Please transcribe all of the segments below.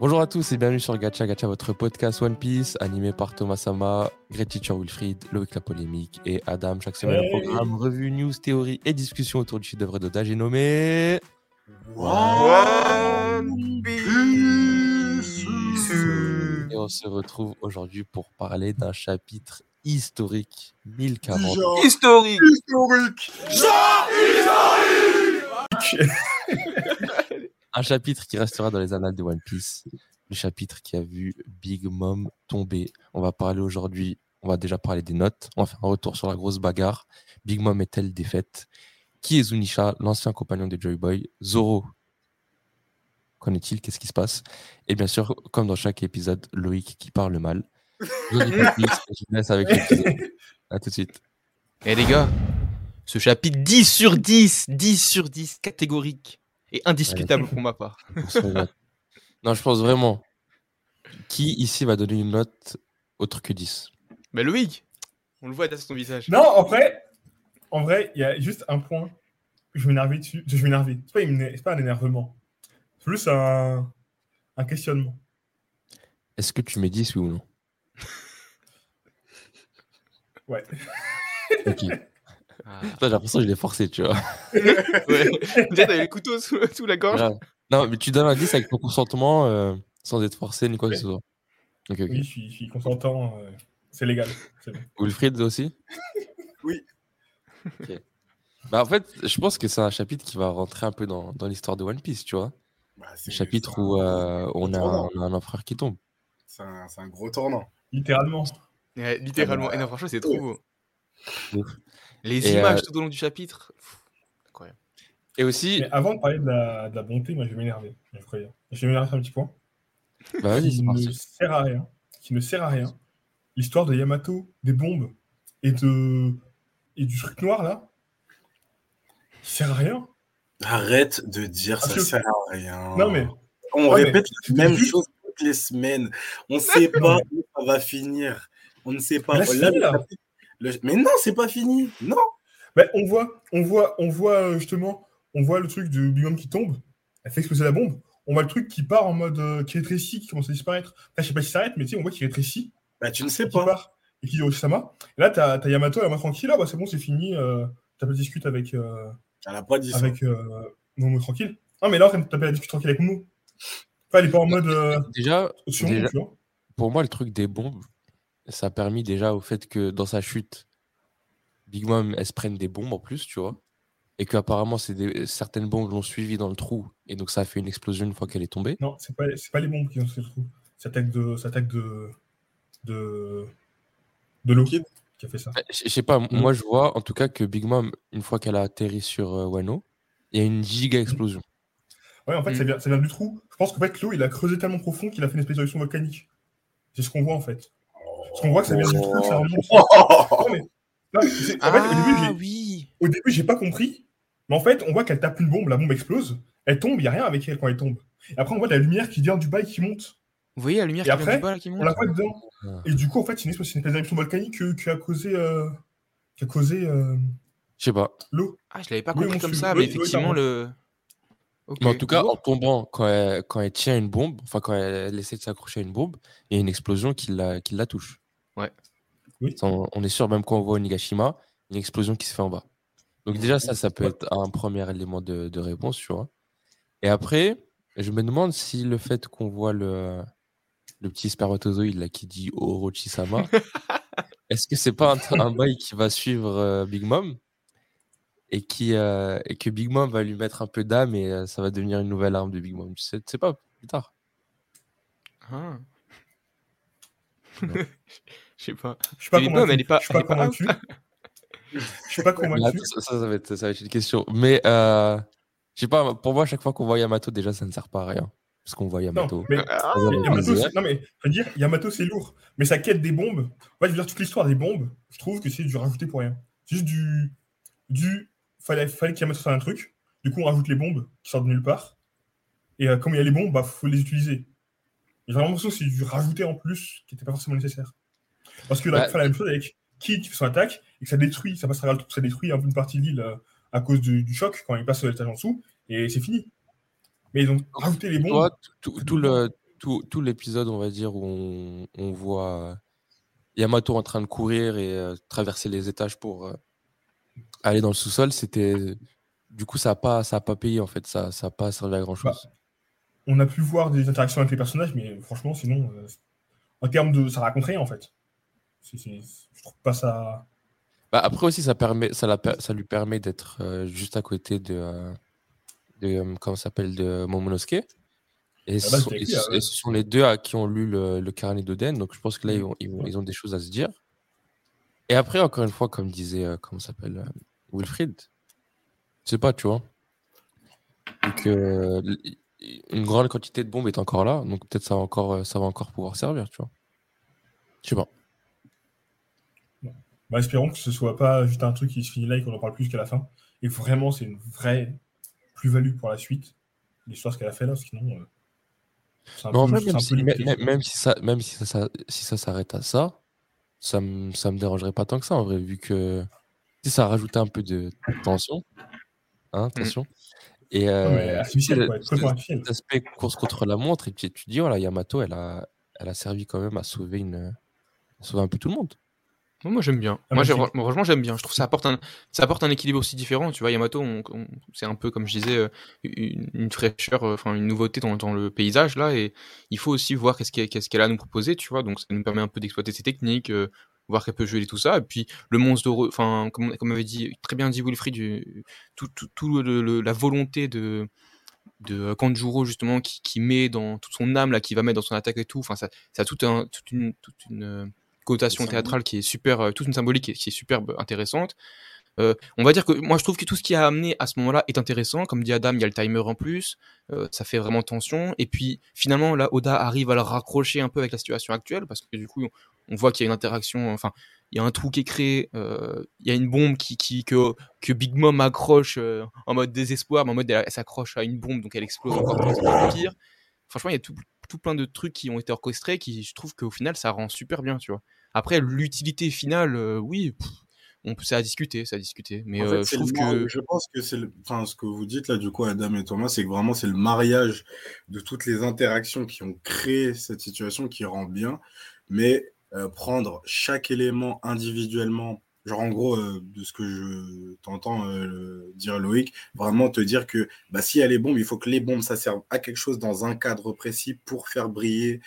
Bonjour à tous et bienvenue sur Gacha Gacha, votre podcast One Piece, animé par Thomas Sama, Great Teacher Wilfried, Loïc La Polémique et Adam. Chaque semaine, Hey. le programme revue, news, théorie et discussion autour du chef-d'œuvre d'Oda. J'ai nommé. One Piece. Et on se retrouve aujourd'hui pour parler d'un chapitre historique 1040. Historique. historique. Un chapitre qui restera dans les annales de One Piece. Le chapitre qui a vu Big Mom tomber. On va parler aujourd'hui, on va déjà parler des notes. On va faire un retour sur la grosse bagarre. Big Mom est-elle défaite? Qui est Zunisha, l'ancien compagnon de Joy Boy? Zoro Qu'en est-il? Qu'est-ce qui se passe? Et bien sûr, comme dans chaque épisode, Loïc qui parle mal. Je dis pas plus, je vous laisse avec. À tout de suite. Eh les gars, ce chapitre 10 sur 10, 10 sur 10, catégorique et indiscutable pour ma part. Non, je pense vraiment. Qui ici va donner une note autre que 10 Mais Loïc, on le voit derrière ton visage. Non, en vrai, en vrai, il y a juste un point. Je vais m'énerver dessus. Je vais m'énerver. C'est pas, une- c'est pas un énervement. C'est juste un, un questionnement. Est-ce que tu mets 10 oui ou non? Ouais. Ok. Ah. J'ai l'impression que je l'ai forcé, tu vois. Ouais. Déjà, t'avais le couteau sous, sous la gorge. Voilà. Non, mais tu donnes un 10 avec ton consentement euh, sans être forcé ni quoi que ce soit. Ok, ok. Oui, je suis, je suis consentant. euh, c'est légal. Bon. Wilfried aussi? Oui. Bah, en fait, je pense que c'est un chapitre qui va rentrer un peu dans, dans l'histoire de One Piece, tu vois. Bah, Le chapitre un- où euh, on, a, tournant. on a un empereur qui tombe. C'est un, c'est un gros tournant. Littéralement. Ouais, littéralement. Et non, franchement, c'est trop ouais. beau. Les Et, images euh, tout au long du chapitre. pff, Incroyable. Et aussi, Mais avant de parler de la, de la bonté, moi, je vais m'énerver. Je. Je vais m'énerver sur un petit point. bah vas-y, c'est qui ne sert à rien. Qui ne sert à rien. L'histoire de Yamato, des bombes et de et du truc noir là. Qui sert à rien. Arrête de dire Parce ça que- sert à rien. Non mais On Ouais, mais- répète la même Juste- chose toutes les semaines. On ne sait pas où ça va finir. On ne sait pas. Là, Là, là. Le- Mais non, c'est pas fini. Non. Ben, on voit, on voit, on voit euh, justement, on voit le truc de Big Mom qui tombe, elle fait exploser la bombe. On voit le truc qui part en mode euh, qui rétrécit, qui commence à disparaître. Enfin, je sais pas si ça s'arrête, mais tu sais, on voit qu'il rétrécit, Bah, tu ne sais qui pas. part, et qui dit Osama. Et là, t'as as Yamato, elle est tranquille, ah bah c'est bon, c'est fini. Euh, t'as pas de discute avec euh, Elle n'a pas dit ça. avec euh, Momo tranquille. Non, mais là, taper la discute tranquille avec Momo. Enfin, elle est pas en mode euh, Déjà, sur déjà- tu vois. pour moi, le truc des bombes, ça a permis déjà au fait que dans sa chute, Big Mom, elle se prenne des bombes en plus, tu vois. Et qu'apparemment, c'est des... certaines bombes l'ont suivi dans le trou. Et donc, ça a fait une explosion une fois qu'elle est tombée. Non, c'est pas, pas les bombes qui ont fait le trou. C'est l'attaque de, c'est l'attaque de, de, de l'eau Kid. qui a fait ça. Je sais pas, moi, je vois en tout cas que Big Mom, une fois qu'elle a atterri sur euh, Wano, il y a une giga explosion. Ouais, en fait, ça, Mm. vient, ça vient du trou. Je pense qu'en fait, l'eau, il a creusé tellement profond qu'il a fait une espèce volcanique. C'est ce qu'on voit, en fait. Parce qu'on voit que ça vient du trou, que ça remonte. Non, mais, non, mais c'est- en fait, au début, Ah j'ai- oui. au début, j'ai pas compris. Mais en fait, on voit qu'elle tape une bombe, la bombe explose. Elle tombe, il n'y a rien avec elle quand elle tombe. Et après, on voit de la lumière qui vient du bas et qui monte. Vous voyez la lumière Et qui vient après, du bas là, qui monte On la voit dedans. Ah. Et du coup, en fait, c'est une une espèce d'éruption volcanique que- qui a causé, euh, qui a causé euh, Je sais pas. l'eau. Ah, je l'avais pas compris comme ça, mais effectivement, le. Mais en tout cas, en tombant, quand elle, quand elle tient une bombe, enfin, quand elle, essaie de s'accrocher à une bombe, il y a une explosion qui la, qui la touche. Ouais. Oui. On, on est sûr, même quand on voit Onigashima, une explosion qui se fait en bas. Donc, déjà, ça, ça peut être un premier élément de, de réponse, tu vois. Et après, je me demande si le fait qu'on voit le, le petit spermatozoïde là, qui dit Orochi-sama, est-ce que c'est pas un, un bail qui va suivre euh, Big Mom? Et, qui, euh, et que Big Mom va lui mettre un peu d'âme et euh, ça va devenir une nouvelle arme de Big Mom Tu sais, tu sais pas, plus tard. Ah. Je sais pas. Je suis pas convaincu. elle est pas- Je suis pas pas convaincu. Je suis pas convaincu. attends, ça, ça, ça va être, ça va être une question. Mais euh, je sais pas, pour moi, à chaque fois qu'on voit Yamato, déjà, ça ne sert pas à rien. Parce qu'on voit Yamato. Non, mais Ah, Yamato, non mais je veux dire, Yamato c'est lourd, mais sa quête des bombes, ouais, je veux dire toute l'histoire des bombes, je trouve que c'est du rajouter pour rien. C'est juste du, du, fallait, fallait qu'Yamato fasse un truc. Du coup, on rajoute les bombes qui sortent de nulle part. Et euh, comme il y a les bombes, bah faut les utiliser. J'ai vraiment l'impression que c'est du rajouter en plus qui n'était pas forcément nécessaire. Parce que là, Bah, la même chose avec Kid qui fait son attaque et que ça détruit, ça passe à ça détruit une partie de l'île euh, à cause du, du choc quand il passe sur l'étage en dessous et c'est fini. Mais ils ont rajouté les bombes. Toi, tout, tout le, tout, tout l'épisode, on va dire, où on, on voit Yamato en train de courir et euh, traverser les étages pour euh, aller dans le sous-sol, c'était. Du coup, ça n'a pas, ça a pas payé en fait, ça n'a ça pas servi à grand chose. On a pu voir des interactions avec les personnages, mais franchement, sinon, euh, en termes de. Ça raconte rien en fait. C'est- c'est- je trouve pas ça. Bah, après aussi, ça, permet, ça, la ça lui permet d'être euh, juste à côté de. euh, de euh, comment ça s'appelle De Momonosuke. Et, Ah ce bah, et ce- ouais. et ce sont les deux à qui ont lu le, le carnet d'Oden. Donc je pense que là, ils ont, ils, ont, ils ont des choses à se dire. Et après, encore une fois, comme disait, comment s'appelle Wilfried, je sais pas, tu vois. Donc, une grande quantité de bombes est encore là. Donc peut-être ça va encore, euh, ça va encore pouvoir servir, tu vois. Je sais pas. Bah, espérons que ce soit pas juste un truc qui se finit là et qu'on en parle plus jusqu'à la fin. Et vraiment, c'est une vraie plus-value pour la suite. L'histoire, ce qu'elle a fait là, sinon. euh, c'est un Mais en peu- même un si, peu même, limité. même- même si ça, même si ça, ça- si ça s'arrête à ça, ça me, ça me dérangerait pas tant que ça en vrai, vu que si ça rajoutait un peu de tension, hein, attention. Et euh, mais artificiel, tu sais, quoi, cet- complètement artificiel. cet aspect course contre la montre, et puis tu dis, voilà, Yamato, elle a, elle a servi quand même à sauver une, à sauver un peu tout le monde. Moi, j'aime bien. Ah, moi, j'ai- magnifique. moi, franchement, j'aime bien. Je trouve que ça apporte un, ça apporte un équilibre aussi différent. Tu vois, Yamato, on- on- c'est un peu comme je disais, euh, une, une fraîcheur, euh, enfin une nouveauté dans, dans le paysage là, et il faut aussi voir qu'est-ce qu'elle qu'est-ce qu'elle a à nous proposer. Tu vois, donc ça nous permet un peu d'exploiter ses techniques, euh, voir qu'elle peut jouer et tout ça. Et puis le monstre, de, enfin comme comme avait dit très bien dit Wilfried, du- tout, tout, tout le- le- la volonté de de Kanjuro justement qui, qui met dans toute son âme là qui va mettre dans son attaque et tout. Enfin ça, ça a tout un, toute une toute une euh, connotation théâtrale qui est super euh, toute une symbolique qui est, qui est super intéressante Euh, on va dire que moi je trouve que tout ce qui a amené à ce moment-là est intéressant comme dit Adam il y a le timer en plus euh, ça fait vraiment tension et puis finalement là Oda arrive à le raccrocher un peu avec la situation actuelle parce que du coup on, voit qu'il y a une interaction enfin il y a un trou qui est créé, euh, il y a une bombe qui, qui, que, que Big Mom accroche en mode désespoir, mais en mode elle, s'accroche à une bombe, donc elle explose encore plus. Franchement, il y a tout, tout plein de trucs qui ont été orchestrés qui, je trouve qu'au final, ça rend super bien, tu vois. Après, l'utilité finale, oui, on peut, ça a discuté, ça a discuté, mais En euh, je trouve que je pense que c'est le... enfin, ce que vous dites là, du coup, Adam et Thomas, c'est que vraiment c'est le mariage de toutes les interactions qui ont créé cette situation qui rend bien, mais euh, prendre chaque élément individuellement, genre en gros, euh, de ce que je t'entends dire Loïc, vraiment te dire que bah, s'il y a les bombes, il faut que les bombes, ça serve à quelque chose dans un cadre précis pour faire briller.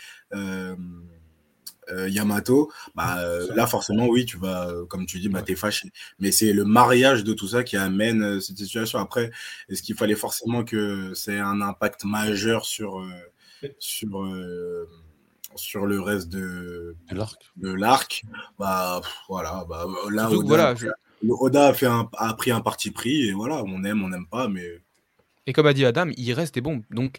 Euh, Yamato, bah, euh, là forcément oui, tu vas, euh, comme tu dis, bah, t'es fâché. Mais c'est le mariage de tout ça qui amène cette situation. Après, est-ce qu'il fallait forcément que c'est un impact majeur sur, sur, sur le reste de, De l'arc. Bah pff, voilà, bah, là Surtout Oda, voilà, je- Oda a, fait un- a pris un parti pris et voilà, on aime, on n'aime pas, mais Et comme a dit Adam, il reste des bombes. Donc,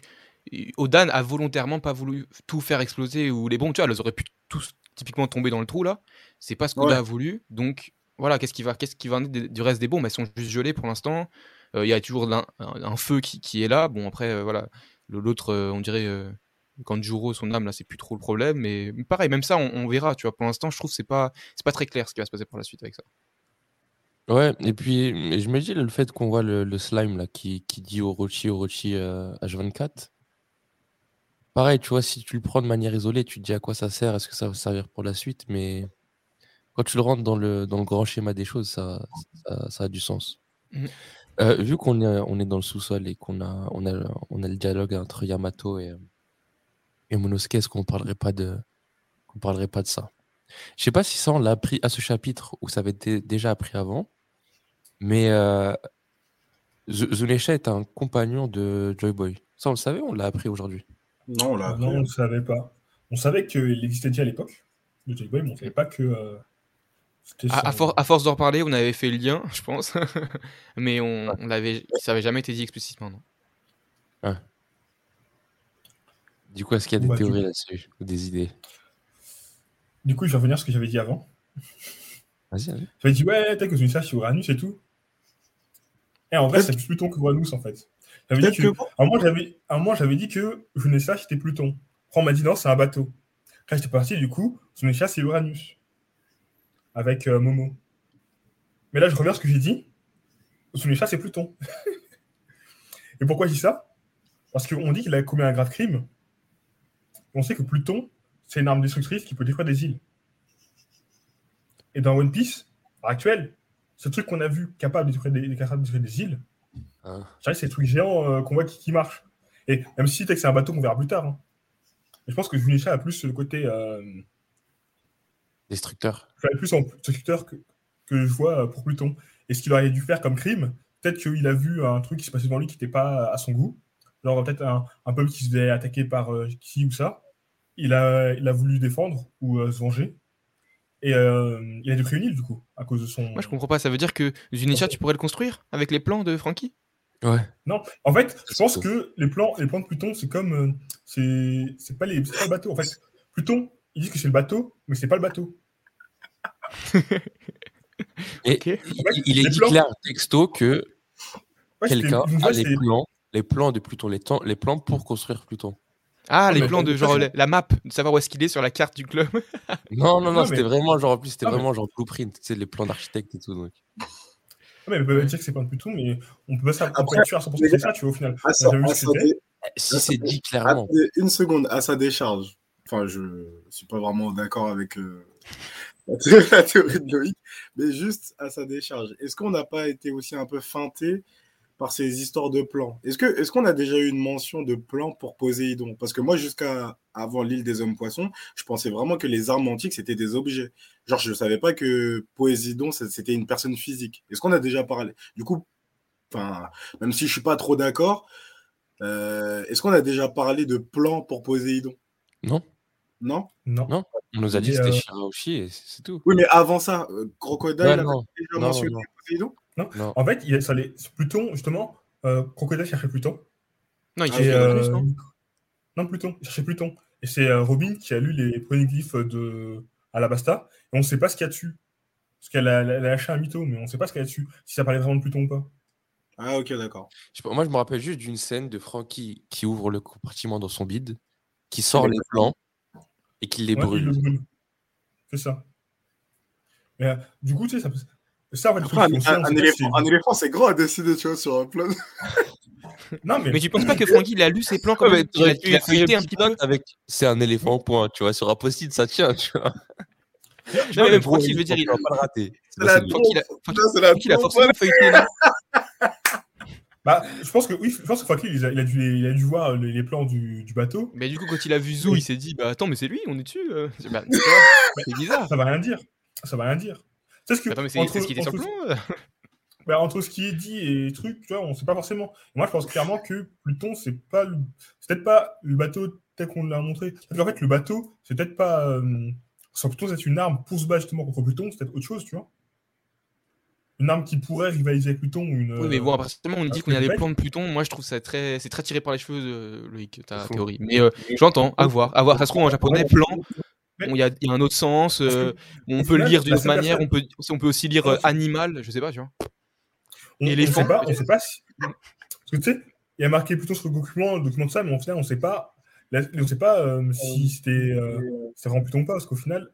Odan a volontairement pas voulu tout faire exploser ou les bombes, tu vois, elles auraient pu tous typiquement tomber dans le trou là. C'est pas ce qu'Oda Ouais. a voulu. Donc, voilà, qu'est-ce qui va, qu'est-ce qui va en être des- du reste des bombes? Elles sont juste gelées pour l'instant. Euh, Il y a toujours un, un- feu qui, qui est là. Bon, après, euh, voilà, l'autre, euh, on dirait. Euh, Kanjuro, son âme, là, c'est plus trop le problème. Mais pareil, même ça, on, on verra. Tu vois, pour l'instant, je trouve que c'est pas, c'est pas très clair ce qui va se passer pour la suite avec ça. Ouais, et puis je me dis le fait qu'on voit le, le slime là qui, qui dit Orochi, Orochi euh, H24. Pareil, tu vois, si tu le prends de manière isolée, tu te dis à quoi ça sert, est-ce que ça va servir pour la suite, mais quand tu le rentres dans le, dans le grand schéma des choses, ça, ça, ça a du sens. Mhm. Euh, vu qu'on est, on est dans le sous-sol et qu'on a, on a, on a le dialogue entre Yamato et, et Monosuke, est-ce qu'on parlerait pas de, qu'on parlerait pas de ça? Je sais pas si ça on l'a appris à ce chapitre ou ça avait été déjà appris avant, mais euh, Zunesha est un compagnon de Joy Boy. Ça on le savait, on l'a appris aujourd'hui. Non, on l'a appris. Non, on ne savait pas. On savait qu'il existait déjà à l'époque, Joy Boy, mais on ne savait pas que euh, c'était À, à son- for- à force d'en reparler, on avait fait le lien, je pense. mais on, on l'avait, ça avait jamais été dit explicitement. Non. Du coup, est-ce qu'il y a des Bah, théories là-dessus ou des idées? Du coup, je vais revenir à ce que j'avais dit avant. Vas-y, vas-y. J'avais dit, ouais, t'as que Zunisha, c'est Uranus et tout. Et en vrai, c'est plus Pluton que Uranus, en fait. J'avais dit que... que À un moment, j'avais, dit que Zunisha, c'était Pluton. Après, on m'a dit, non, c'est un bateau. Quand j'étais parti, du coup, Zunisha, c'est Uranus. Avec euh, Momo. Mais là, je reviens à ce que j'ai dit. Zunisha, c'est Pluton. et pourquoi je dis ça? Parce qu'on dit qu'il a commis un grave crime. on sait que Pluton, c'est une arme destructrice qui peut détruire des îles. Et dans One Piece, à l'heure actuelle, ce truc qu'on a vu capable de détruire des, capable de détruire des îles, Je que c'est des trucs géants euh, qu'on voit qui, qui marchent. Et même si c'est un bateau qu'on verra plus tard. hein. Je pense que Junisha a plus le côté. Euh, Destructeur. je plus en destructeur que, que je vois euh, pour Pluton. Et ce qu'il aurait dû faire comme crime, peut-être qu'il a vu un truc qui se passait devant lui qui n'était pas à son goût. Genre peut-être un, un peuple qui se faisait attaquer par euh, qui ou ça. Il a, il a voulu défendre ou euh, se venger. Et euh, il a dû créer une île du coup, à cause de son. Moi, je comprends pas. Ça veut dire que Zunisha, tu pourrais le construire avec les plans de Frankie? Ouais. Non, en fait, je pense que les plans, les plans de Pluton, c'est comme. euh, c'est c'est pas, les- pas le bateau. En fait, Pluton, ils disent que c'est le bateau, mais c'est pas le bateau. Et il, est dit plans- clair texto que Ouais, quelqu'un a les plans, les plans de Pluton, les, temps- les plans pour construire Pluton. Ah, Non, les plans de genre la, la map, de savoir où est-ce qu'il est sur la carte du club. Non, non, non, Non, mais- c'était vraiment genre en plus c'était vraiment genre blueprint, tu sais les plans d'architecte et tout. Donc. Mais on peut dire que c'est pas de Pluton, mais on peut pas sûr à 100% que c'est ça, tu vois, au final. Si c'est dit clairement. Une seconde, à sa décharge. Enfin, je suis pas vraiment d'accord avec euh, la théorie de Loïc, mais juste à sa décharge. Est-ce qu'on n'a pas été aussi un peu feinté par ces histoires de plans Est-ce est-ce qu'on a déjà eu une mention de plan pour Poséidon Parce que moi, jusqu'à avant l'île des hommes poissons, je pensais vraiment que les armes antiques c'était des objets. Genre, je savais pas que Poséidon c'était une personne physique. Est-ce qu'on a déjà parlé? Du coup, même si je suis pas trop d'accord. Euh, Est-ce qu'on a déjà parlé de plan pour Poséidon Non, Non? Non. Non. on nous a dit que c'était euh, Shirahoshi et c'est tout. Oui, mais avant ça, euh, Crocodile Ouais, avait non, déjà non, mentionné non. Poséidon non? En fait, il, ça allait- Pluton, justement, euh, Crocodile cherchait Pluton. Non, il pas euh, non? Non, Pluton, il cherchait Pluton. Et c'est euh, Robin qui a lu les poneglyphes de Alabasta. Et on ne sait pas ce qu'il y a dessus. Parce qu'elle a, a lâché un mytho, mais on ne sait pas ce qu'il y a dessus. Si ça parlait vraiment de Pluton ou pas. Ah, ok, d'accord. Je sais pas, moi je me rappelle juste d'une scène de Frankie qui ouvre le compartiment dans son bide, qui sort les les plans et qui les Ouais, il brûle. le brûle. C'est ça. Mais, euh, du coup, tu sais, ça, peut- ça le Après, un, un- on un éléphant, un éléphant, c'est grand à décider, tu vois, sur un plan. Non, mais, Mais tu penses pas que Frankie il a lu ses plans quand Ouais, mais même Il a feuilleter un petit peu avec c'est un éléphant point, tu vois, sur Apostille ça tient, tu vois. Non, mais même Gros, Francky, je veux dire, il- peut pas le rater. C'est la. Francky, il a- Francky- Francky, il forcément feuilleté, bah, je pense que oui, je pense que Franklin, il a, il a dû, il a dû voir les, les plans du, du bateau. Mais du coup, quand il a vu Zou, Oui. il s'est dit Bah attends, mais c'est lui, on est dessus euh. C'est bah, c'est bizarre. Ça va rien dire. Ça va rien dire. C'est ce que Attends, mais c'est entre- c'est ce qui était sur le entre- plan euh? bah, entre ce qui est dit et les trucs, tu vois, on sait pas forcément. Moi, je pense clairement que Pluton, c'est pas, le- c'est peut-être pas le bateau tel qu'on l'a montré. Qu'en fait, le bateau, c'est peut-être pas. Euh... Sans Pluton, c'est une arme pour se battre justement contre Pluton, c'est peut-être autre chose, tu vois. Une arme qui pourrait rivaliser avec Pluton ou une. Oui, mais bon, euh, à partir du moment où on un dit qu'on a des plans de Pluton, moi je trouve ça très, c'est très tiré par les cheveux, euh, Loïc, ta théorie. Mais euh, j'entends, à voir, à voir. Ça se trouve en japonais, plan, il y, a il y a un autre sens, euh, on peut le lire d'une autre manière, on peut, on peut aussi lire euh, animal, je sais pas, tu vois. on, on éléphant, sait pas, on sait pas si. Parce que tu sais, il y a marqué Pluton sur le document, le document de ça, mais au final, on sait pas. la- On sait pas euh, si c'était euh, c'était vraiment Pluton ou pas, parce qu'au final,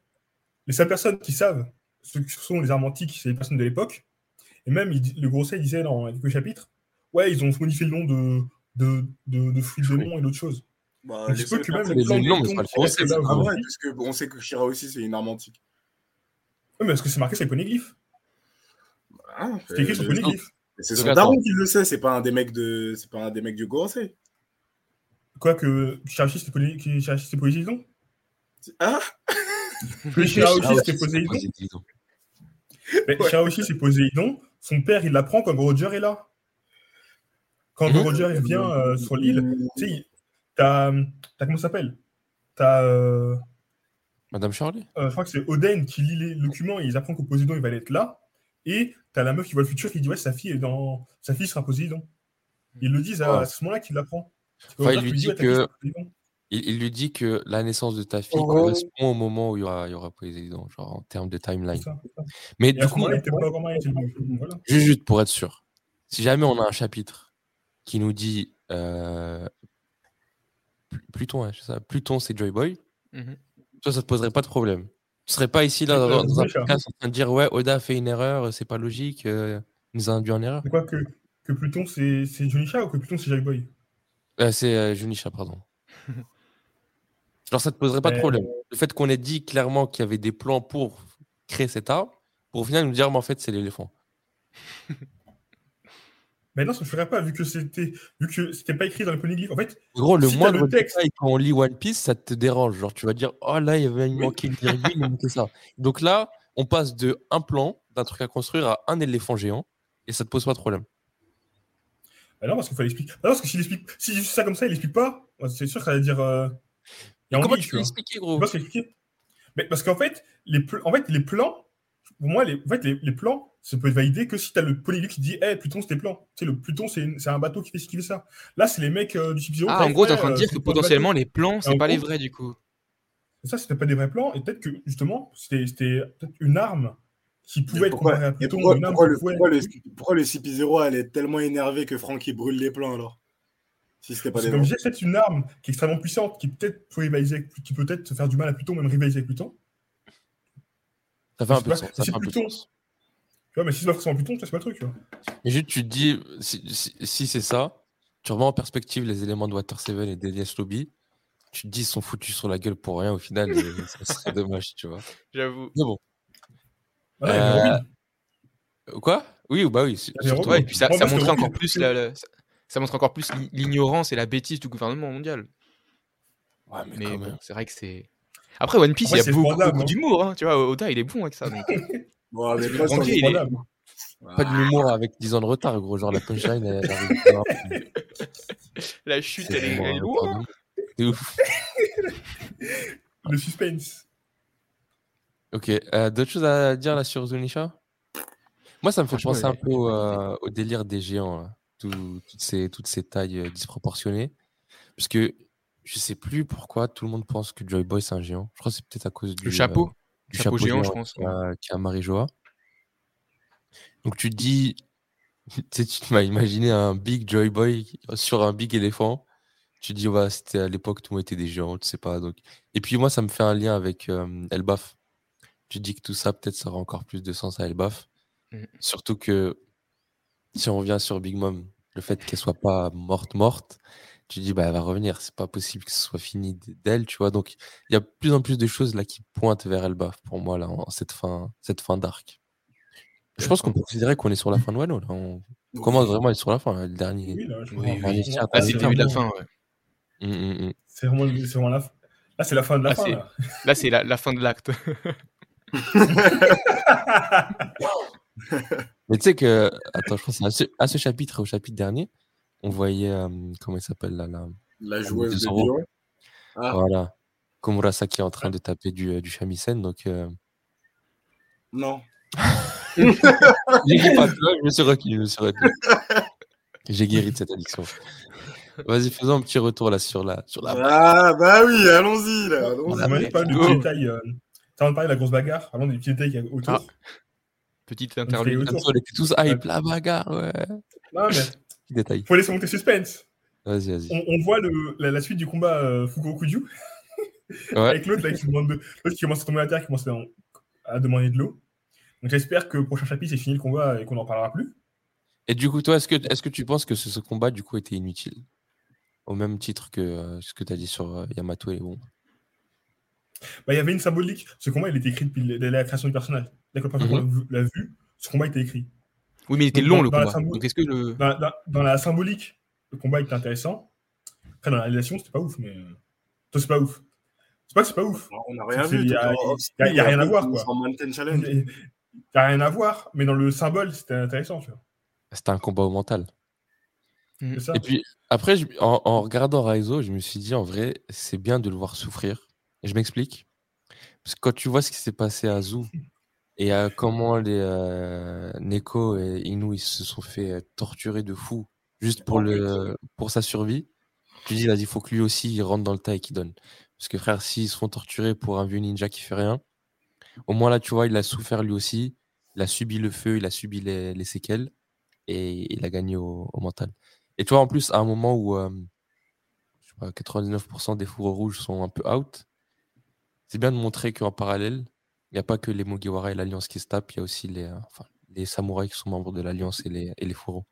les seules personnes qui savent ce que sont les armes antiques, c'est les personnes de l'époque. Et même, il le Grosset disait dans quelques chapitres, ouais, ils ont modifié le nom de, de, de, de fruits de démon et d'autres choses. Bah, Donc, les peut que même le Pluton c'est pas le là c'est Ah aujourd'hui- ouais, parce que on sait que Shira aussi, c'est une arme antique. Ouais, mais est-ce que c'est marqué sur les poneglyphes Ah, C'est écrit sur euh, les poneglyphes. C'est son daron qui le sait, c'est pas un des mecs de, c'est pas un des mecs du Gorosei. Quoi que Shirahoshi, c'était Poséidon Ah, Que Shirahoshi, Ah c'était c'est Poséidon. Mais Ouais. Shirahoshi, c'est Poséidon. Son père, il l'apprend quand Roger est là. Quand Mhm. Roger il revient euh, sur l'île, tu sais, il- t'as. t'as- Comment ça s'appelle? T'as. euh, Madame Charlie euh, je crois que c'est Oden qui lit les documents et ils apprennent que Poséidon il va être là. Et t'as la meuf qui voit le futur qui dit Ouais, sa fille, est dans... sa fille sera Poséidon. Ils le disent à, ce moment-là qu'il l'apprend. Enfin, il lui dit Ouais, que-. Il, il lui dit que la naissance de ta fille correspond au moment où il y aura, il y aura Poséidon, genre en termes de timeline. ça. Mais Et du coup, était pas Voilà. juste, juste pour être sûr, si jamais on a un chapitre qui nous dit euh, Pl- Pluton, c'est ça, Pluton c'est Joy Boy, Mhm. toi ça te poserait pas de problème. Tu serais pas ici là Euh, dans, dans un podcast en train de dire ouais Oda a fait une erreur, c'est pas logique, euh, il nous a induit en erreur. C'est quoi que, que Pluton, c'est Jonisha ou que Pluton, c'est Joy Boy? Euh, c'est euh, Junisha, pardon. Genre, ça te poserait pas de problème. Le fait qu'on ait dit clairement qu'il y avait des plans pour créer cet arbre, pour au final nous dire, mais en fait, c'est l'éléphant. Mais non, ça ne ferait pas, vu que c'était vu que c'était pas écrit dans le polyglyphe. En fait, Gros, le Si moindre le texte- détail quand on lit One Piece, ça te dérange. Genre, tu vas dire, oh là, il y avait il manquait une virgule, il manquait ça. Donc là, on passe de un plan, d'un truc à construire, à un éléphant géant, et ça te pose pas de problème. bah non, parce qu'il faut l'expliquer. Bah non, parce que s'il explique, si ça comme ça, il explique pas, bah, c'est sûr que ça va dire. Euh... il y a Comment tu peux expliquer, gros? Sais pas ce qu'il explique. Mais parce qu'en fait, les, pl- en fait, les plans, pour moi, les, en fait, les, les plans, ça peut être validé que si tu as le polyglyphe qui dit, hé, Pluton, c'était plan. Tu sais, le Pluton, c'est une- c'est un bateau qui fait, qui fait ça. Là, c'est les mecs euh, du Sub-Zero. Ah, en gros, t'es en train de fait, dire euh, que potentiellement les plans, c'est pas les vrais du coup. Ça, c'était pas des vrais plans. Et peut-être que, justement, c'était une arme qui pouvait être Pourquoi, comparée à Pluton. pourquoi, une arme pourquoi qui le, pouvait- pourquoi, le, pourquoi le CP0 elle est tellement énervé que Franck il brûle les plans alors? Si c'était pas des comme disais, c'est une arme qui est extrêmement puissante, qui peut-être peut rivaliser qui peut peut-être faire du mal à Pluton, même rivaliser avec Pluton. Ça fait un peu de sens. c'est Ça fait un Pluton. Tu vois, mais si c'est pas forcément Pluton, ça, c'est pas le truc. Tu vois. Mais juste, tu te dis, si, si- si c'est ça, tu remets en perspective les éléments de Water 7 et d'Elias Lobby, tu te dis, ils sont foutus sur la gueule pour rien, au final, et ça serait dommage, tu vois. J'avoue. Mais bon. Y Euh. Quoi? Oui, bah oui. avait surtout-. Ouais, et puis ça, ça montrait encore plus la, la- ça, montre encore plus l'i- l'ignorance et la bêtise du gouvernement mondial. Ouais, mais, Mais bon, c'est vrai que c'est. Après, One Piece, il y a beaucoup, hein. d'humour. Hein. Tu vois, Oda, il est bon avec ça. donc. Bon, mais Le pas il est- de l'humour avec 10 ans de retard, gros. Genre, la punchline, elle arrive. La chute, C'est elle est, elle est un lourde. C'est ouf. Le suspense. Ok, euh, d'autres choses à dire là sur Zunisha? Moi, ça me fait penser un est- peu au, euh, au délire des géants, là. Tout- toutes, ces, toutes ces tailles euh, disproportionnées. Parce que je sais plus pourquoi tout le monde pense que Joy Boy c'est un géant. Je crois que c'est peut-être à cause du Le chapeau. euh, du chapeau géant, je pense, qui a, qui a Marie-Joa. Donc tu te dis, tu sais, tu m'as imaginé un big Joy Boy sur un big éléphant. Tu te dis, ouais, c'était à l'époque, tout le monde était des géants, tu sais pas. Donc... Et puis moi, ça me fait un lien avec euh, Elbaf. Tu te dis que tout ça, peut-être, ça aura encore plus de sens à Elbaf. Mhm. Surtout que si on revient sur Big Mom, le fait qu'elle soit pas morte, morte, tu dis, bah, elle va revenir. C'est pas possible que ce soit fini d'elle, tu vois. Donc, il y a de plus en plus de choses là qui pointent vers Elbaf pour moi, là, en cette fin, cette fin d'arc. Je pense qu'on peut considérer qu'on est sur la fin de Wano. Là. On commence vraiment à être sur la fin. là, Le dernier. Oui, là, je Oui, oui. C'est le début de la fin. ouais. Hum, hum, hum. C'est vraiment, la fin. Là, c'est la fin de la Ah, fin. Là. Là, c'est la, la fin de l'acte. Mais tu sais que, attends, je pense à ce, à ce chapitre au chapitre dernier, on voyait, euh, comment il s'appelle là, là La joueuse de. Lyon. Ah, Voilà. Komurasaki est en train de taper du, euh, du shamisen, donc. euh, non. J'ai dit pas, je me suis reculé, je me suis. J'ai guéri de cette addiction. Vas-y, faisons un petit retour là sur la. Sur la... Ah, bah oui, allons-y là. allons-y. On m'a dit pas de détails. Euh... T'as envie de parler de la grosse bagarre? Avant des petits détails autour. Ah. Petite interlude. on était tous hype, la bagarre, ouais. Non, mais Petit détail. faut laisser monter le suspense. Vas-y, vas-y. On, on voit le, la, la suite du combat euh, Ouais. avec l'autre là, qui, demande de- l'autre qui commence à tomber à terre, qui commence à, à demander de l'eau. Donc j'espère que le prochain chapitre c'est fini le combat et qu'on n'en parlera plus. Et du coup, toi, est-ce que, est que tu penses que ce, ce combat, du coup, était inutile? Au même titre que euh, ce que tu as dit sur euh, Yamato et les bombes. Bah, il y avait une symbolique. Ce combat il était écrit depuis la création du personnage. Le premier Mhm. l'a vu- ce combat était écrit. Oui, mais il était Donc, long dans- le dans la combat. symbole- Donc est-ce que le. Dans, dans- dans la symbolique, le combat était intéressant. Après, dans la réalisation, c'était pas ouf, mais. euh, Toi, c'est pas ouf. C'est pas que c'est pas ouf. On n'a rien vu. il y a- rien à voir, quoi. sont en Mountain Challenge. Il n'y a rien à voir, mais dans le symbole, c'était intéressant. Tu vois. C'était un combat au mental. Et puis, après, je- en, en regardant Raizo, je me suis dit, en vrai, c'est bien de le voir souffrir. Et je m'explique. Parce que quand tu vois ce qui s'est passé à Zou et à comment les euh, Neko et Inu ils se sont fait euh, torturer de fou juste pour, le, pour sa survie, tu dis, vas-y, faut que lui aussi il rentre dans le tas et qu'il donne. Parce que frère, s'ils se font torturer pour un vieux ninja qui fait rien, au moins là, tu vois, il a souffert lui aussi. Il a subi le feu, il a subi les, les séquelles et il a gagné au, au mental. Et tu vois, en plus, à un moment où euh, je sais pas, 99% des fourreaux rouges sont un peu out, c'est bien de montrer qu'en parallèle, il n'y a pas que les Mugiwara et l'Alliance qui se tapent, il y a aussi les, euh, enfin, les samouraïs qui sont membres de l'Alliance et les, et les fourreaux.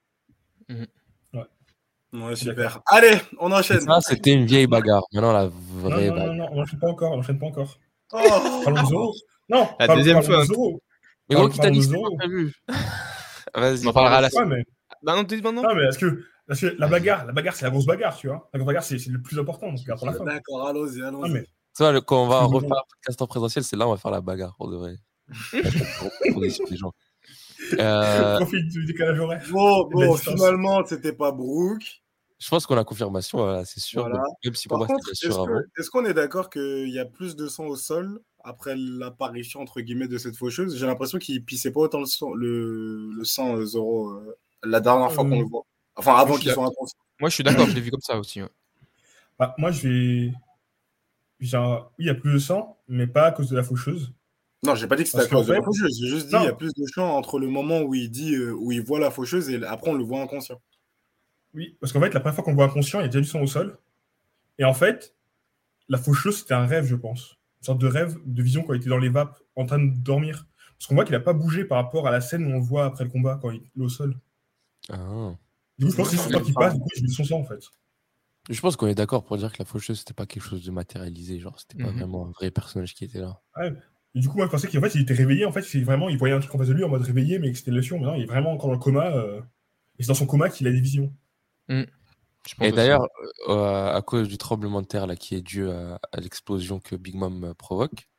Ouais, super. Allez, on enchaîne. Ça, c'était une vieille bagarre. Maintenant, la Non, vraie non, non, bagarre. non, on n'enchaîne pas encore, on n'enchaîne pas encore. Oh Parlons de Zoro. Non, La parlons- deuxième parlons de fois. Zoro. Mais gros, qui t'a dit prévu Vas-y. On en parlera à la Ouais, mais, Bah non, t'es- bah non. non, mais est-ce que, parce que la bagarre, la bagarre, c'est la grosse bagarre, tu vois. La grosse bagarre, c'est le plus important, donc pour la fin. D'accord, allons-y, Ah, allons-y. Tu vois, quand on va Oui, refaire un podcast en présentiel, c'est là où on va faire la bagarre, pour de vrai. Pour les gens. Euh, Profite du décalage horaire. Bon, bon, distance. finalement, c'était pas Brooke. je pense qu'on a confirmation, voilà, c'est sûr. Voilà. même si pour Par contre, est-ce sûr avant. est-ce qu'on est d'accord qu'il y a plus de sang au sol après l'apparition entre guillemets de cette faucheuse? J'ai l'impression qu'il pissait pas autant le sang, le, le sang euh, Zoro euh, la dernière fois Euh, qu'on le voit. Enfin, avant qu'il soit inconscient. Moi, je suis d'accord, je l'ai vu comme ça aussi. ouais. Bah, moi, je vais. Genre, oui, il y a plus de sang, mais pas à cause de la faucheuse. Non, j'ai pas dit que c'était à cause de la faucheuse. J'ai juste dit Non. il y a plus de champ entre le moment où il dit euh, où il voit la faucheuse et après on le voit inconscient. Oui, parce qu'en fait, la première fois qu'on voit inconscient, il y a déjà du sang au sol. Et en fait, la faucheuse, c'était un rêve, je pense. Une sorte de rêve, de vision quand il était dans les vapes, en train de dormir. Parce qu'on voit qu'il n'a pas bougé par rapport à la scène où on le voit après le combat, quand il est au sol. Ah. Du coup, je pense que c'est son temps qui passe, du coup, il son sang, en fait. Je pense qu'on est d'accord pour dire que la faucheuse, c'était pas quelque chose de matérialisé. Genre, c'était pas Mhm. vraiment un vrai personnage qui était là. Et du coup, moi, je pensais qu'en fait, il était réveillé. En fait, c'est vraiment, il voyait un truc en face de lui en mode réveillé, mais que c'était l'émotion. Mais non, il est vraiment encore dans le coma. euh, Et c'est dans son coma qu'il a des visions. Pense Et d'ailleurs, euh, à cause du tremblement de terre là, qui est dû à, à l'explosion que Big Mom euh, provoque,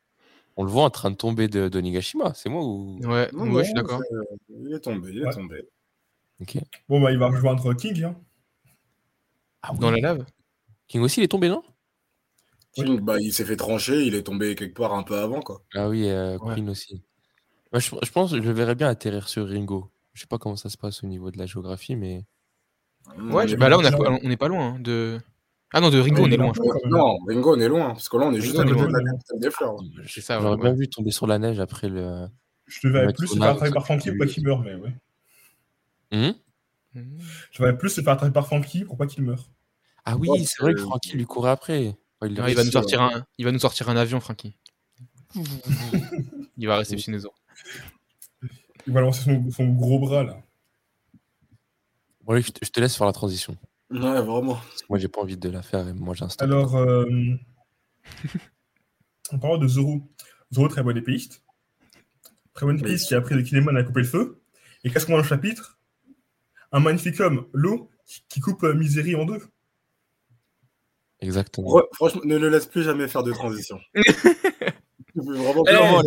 on le voit en train de tomber de, de Nigashima. C'est moi ou? Ouais, Non, ouais, non, je suis d'accord. Il est tombé, il est Ouais. tombé. Ok. Bon, bah, il va rejoindre King. Hein. Ah oui. Dans la lave King aussi, il est tombé, non? King, bah, il s'est fait trancher, il est tombé quelque part un peu avant quoi. Ah oui, euh, Ouais. Queen aussi. Moi, je, je pense que je verrais bien atterrir sur Ringo. Je sais pas comment ça se passe au niveau de la géographie, mais. Ouais, mais bah là, on, a- non. on est pas loin hein, de. Ah non, de Ringo, Ouais, on est loin, je. Non, Ringo, on est loin, parce que là on est juste à côté de la des fleurs. C'est ça, ouais, J'aurais ouais. bien vu tomber sur la neige après le. Je te verrais plus âme, attraper par Frankie c'est pour pas lui. qu'il meure, mais ouais. Hum Je verrais plus se faire attraper par Frankie pour pas qu'il meure. ah oui, c'est vrai que euh, Francky lui courait après. Ouais, il va nous sortir un, il va nous sortir un avion, Frankie. il va réceptionner Zoro. Il va lancer son, son gros bras, là. Bon, allez, je, te, je te laisse faire la transition. Ouais, vraiment. Parce que moi, j'ai pas envie de la faire et moi, j'ai un stop. Alors, euh... en parlant de Zoro, Zoro, très bon épéiste. Très bon épéiste qui a appris de Kinemon à couper le feu. Et qu'est-ce qu'on a dans le chapitre? Un magnifique homme, l'eau, qui- coupe euh, Misery en deux. Exactement. Re- franchement, ne le laisse plus jamais faire de transition. Vraiment Eh, Vraiment,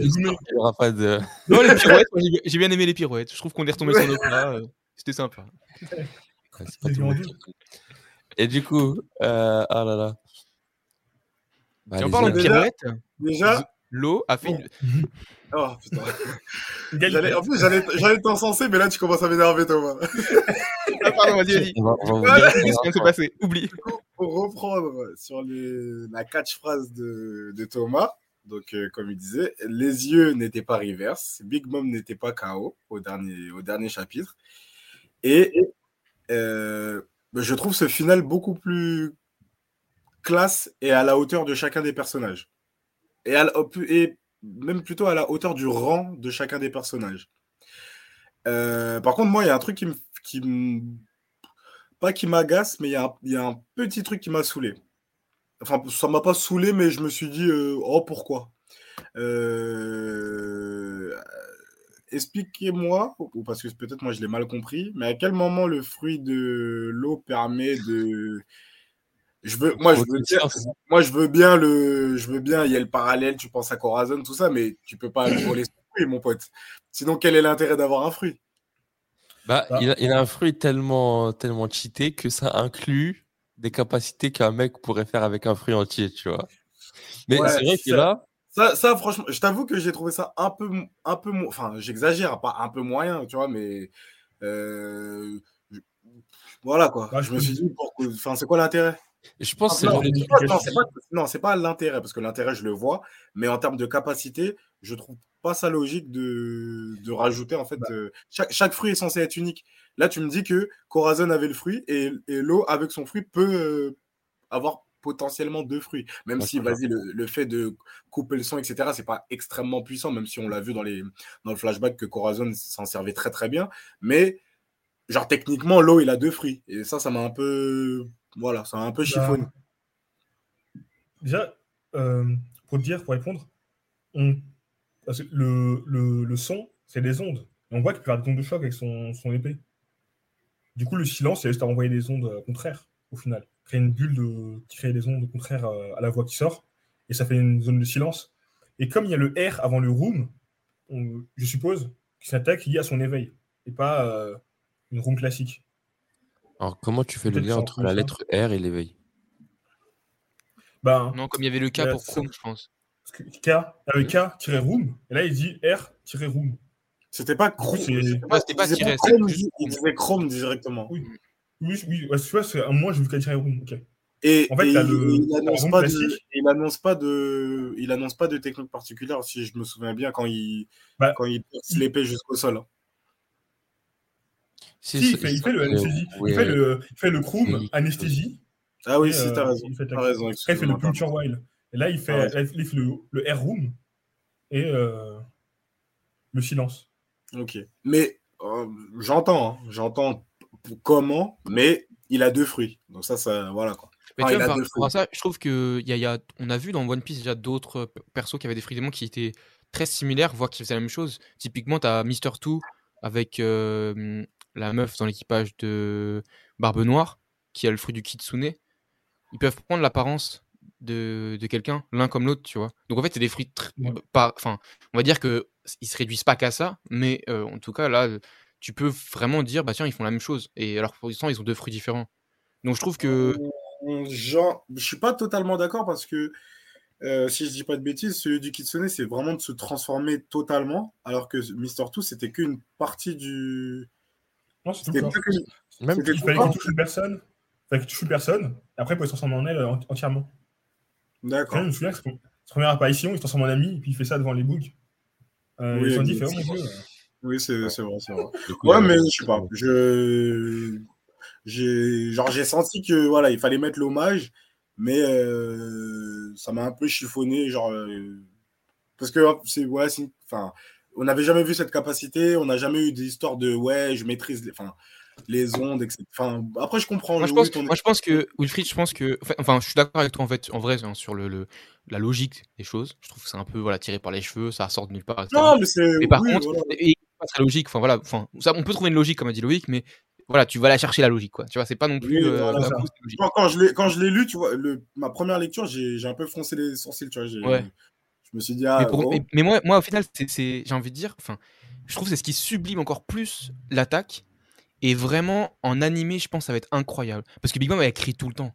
aura pas de. Non, les pirouettes, moi, j'ai bien aimé les pirouettes. Je trouve qu'on est retombé sur nos plats. euh, C'était sympa. Ouais, pas tout monde Et du coup, euh, ah là là. Bah, allez-y, parlant de déjà- pirouettes, Déjà, l'eau a fait une. oh putain. En plus, j'allais j'allais t'encenser, mais là, tu commences à m'énerver, Thomas. Ah, pardon, vas-y, vas-y. On va, on va vous Voilà, dire- Qu'est-ce qui vient de se passer? Oublie. Pour reprendre sur les- la catchphrase de, de Thomas, donc euh, comme il disait, les yeux n'étaient pas reverse, Big Mom n'était pas KO au dernier, au dernier chapitre. Et euh, je trouve ce final beaucoup plus classe et à la hauteur de chacun des personnages. Et, même plutôt à la hauteur du rang de chacun des personnages. Euh, par contre, moi, il y a un truc qui me. Pas qui m'agace, mais il y a un petit truc qui m'a saoulé. Enfin, ça m'a pas saoulé, mais je me suis dit, euh, oh, pourquoi? Euh, Expliquez-moi, ou parce que peut-être moi je l'ai mal compris, mais à quel moment le fruit de l'eau permet de. Je veux, moi, je veux bien, moi, je veux bien le, je veux bien, il y a le parallèle, tu penses à Corazon, tout ça, mais tu peux pas voler son fruit, mon pote. Sinon, quel est l'intérêt d'avoir un fruit? Bah, Ah. il, a, il a un fruit tellement, tellement cheaté que ça inclut des capacités qu'un mec pourrait faire avec un fruit entier, tu vois. Mais Ouais, c'est vrai que là, Ça, ça, franchement, je t'avoue que j'ai trouvé ça un peu, un peu, enfin, j'exagère, pas un peu moyen, tu vois, mais euh, voilà quoi. Ouais, je je me suis dit, pourquoi- enfin, c'est quoi l'intérêt? Je pense que c'est Non, c'est pas, pas l'intérêt, parce que l'intérêt, je le vois, mais en termes de capacité, je trouve pas ça logique de, de rajouter, en fait, Bah. euh, chaque, chaque fruit est censé être unique. Là, tu me dis que Corazon avait le fruit et, et l'eau, avec son fruit, peut euh, avoir potentiellement deux fruits. Même si, vas-y, le, le fait de couper le son, etc., c'est pas extrêmement puissant, même si on l'a vu dans, les, dans le flashback que Corazon s'en servait très très bien. Mais genre techniquement, l'eau, il a deux fruits. Et ça, ça m'a un peu. Voilà, ça m'a un peu chiffonné. Bah, déjà, euh, pour te dire, pour répondre, on... parce que le, le, le son, c'est des ondes. Et on voit qu'il peut faire des ondes de choc avec son, son épée. Du coup, le silence, c'est juste à envoyer des ondes euh, contraires, au final. Créer une bulle de... qui crée des ondes contraires euh, à la voix qui sort. Et ça fait une zone de silence. Et comme il y a le R avant le room, on- je suppose que c'est attaque liée à son éveil. Et pas euh, une room classique. Alors, comment tu fais le lien entre la ça. lettre R et l'éveil? Ben, Non, comme il y avait le cas Euh, pour Chrome, je pense. Parce que K, avec K-room, et là il dit R-room. C'était pas Chrome. c'était pas il Chrome, il disait Chrome directement. Oui. Oui, oui, ouais, tu vois, c'est un moi j'ai vu K-room. ok. Et, En fait, et t'as le- il, il annonce pas de, classique. il annonce pas de, il annonce pas de technique particulière si je me souviens bien quand il, Bah, quand il perce l'épée jusqu'au sol. hein. Si, il fait, il fait le anesthésie. Il fait le, il fait le Chrome Oui. anesthésie. Ah oui, et, si, euh, t'as raison. il fait, T'as raison. Après, il fait le Puncture Wild. Et là, il fait, Ah ouais. il fait le, le R-room et euh, le silence. Ok. Mais euh, j'entends, hein, j'entends comment, mais il a deux fruits. Donc ça, ça, voilà quoi. Mais Ah, tu il vois, a par ça, je trouve que y a, y a- on a vu dans One Piece déjà d'autres euh, persos qui avaient des fruits démons qui étaient très similaires, voire qui faisaient la même chose. Typiquement, tu as Mister Two avec euh, la meuf dans l'équipage de Barbe Noire qui a le fruit du Kitsune. Ils peuvent prendre l'apparence de, de quelqu'un, l'un comme l'autre, tu vois. Donc en fait, c'est des fruits Ouais. pas. Enfin, on va dire que ils se réduisent pas qu'à ça, mais euh, en tout cas là, tu peux vraiment dire bah tiens, ils font la même chose. Et alors pour l'instant, ils ont deux fruits différents. Donc je trouve que Genre, je suis pas totalement d'accord parce que euh, si je dis pas de bêtises, celui du Kitsune, c'est vraiment de se transformer totalement, alors que Mister Two, c'était qu'une partie du. Non, c'est tout que- Même Il fallait qu'il touche une personne. Il fallait qu'il touche une personne. Et après, il pouvait se transformer en elle euh, ent- entièrement. D'accord. Je me souviens que c'est son sa première apparition, il se transforme en ami, et puis il fait ça devant les bugs. Euh, Oui, ils ont dit, fait, oh mon dieu. Oui, c'est c'est vrai, c'est vrai. Coup, Ouais, a- mais je sais pas. Je j'ai genre j'ai senti que voilà, il fallait mettre l'hommage, mais euh, ça m'a un peu chiffonné, genre euh, parce que c'est ouais, c'est- enfin, on n'avait jamais vu cette capacité, on n'a jamais eu des histoires de ouais, je maîtrise les, enfin, les ondes, etc. Enfin, après je comprends. Moi je, pense, ton- moi, je pense que, Wilfried, je pense que. Enfin, je suis d'accord avec toi, en fait, en vrai, hein, sur le, le- la logique des choses. Je trouve que c'est un peu voilà, tiré par les cheveux, ça sort de nulle part. etc. Non, mais c'est mais par oui, contre, voilà. et, et pas très logique. Enfin, voilà, enfin, ça, on peut trouver une logique, comme a dit Loïc, mais voilà, tu vas la chercher la logique, quoi. Tu vois, c'est pas non plus. Oui, euh, voilà. Quand, quand je l'ai quand je l'ai lu, tu vois, le, ma première lecture, j'ai j'ai un peu froncé les sourcils, tu vois, j'ai- Ouais. Je me suis dit ah mais, pour- bon. mais- mais moi, moi, au final, j'ai envie de dire, enfin, je trouve que c'est ce qui sublime encore plus l'attaque. Et vraiment, en animé, je pense que ça va être incroyable. Parce que Big Mom, elle écrit tout le temps.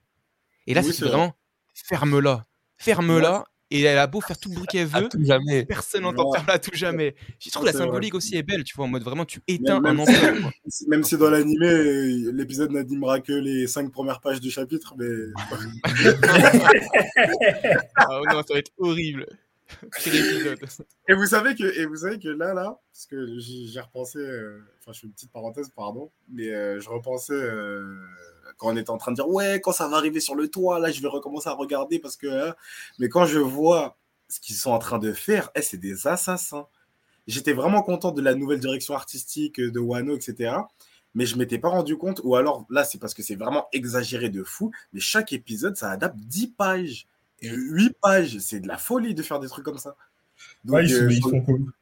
Et là, Oui, c'est c'est vrai. vraiment ferme-la. Ferme-la. Et elle a beau faire tout le bruit qu'elle veut. jamais. Personne n'entend faire là tout jamais. Je trouve Ouais, la vrai. symbolique aussi est belle, tu vois, en mode vraiment tu éteins même un si- quoi. Même si dans l'animé, l'épisode n'animera que les cinq premières pages du chapitre, mais Ah non, ça va être horrible. Et vous savez que et vous savez que là là, parce que j'ai repensé, euh, enfin je fais une petite parenthèse, pardon, mais euh, je repensais euh, quand on était en train de dire ouais quand ça va arriver sur le toit, là je vais recommencer à regarder parce que, hein, mais quand je vois ce qu'ils sont en train de faire, eh, c'est des assassins. J'étais vraiment content de la nouvelle direction artistique de Wano, etc. Mais je m'étais pas rendu compte, ou alors là, c'est parce que c'est vraiment exagéré de fou, mais chaque épisode, ça adapte 10 pages. Et 8 pages, c'est de la folie de faire des trucs comme ça. Donc, Ouais, ils, sont, euh, ils sur, sont cool.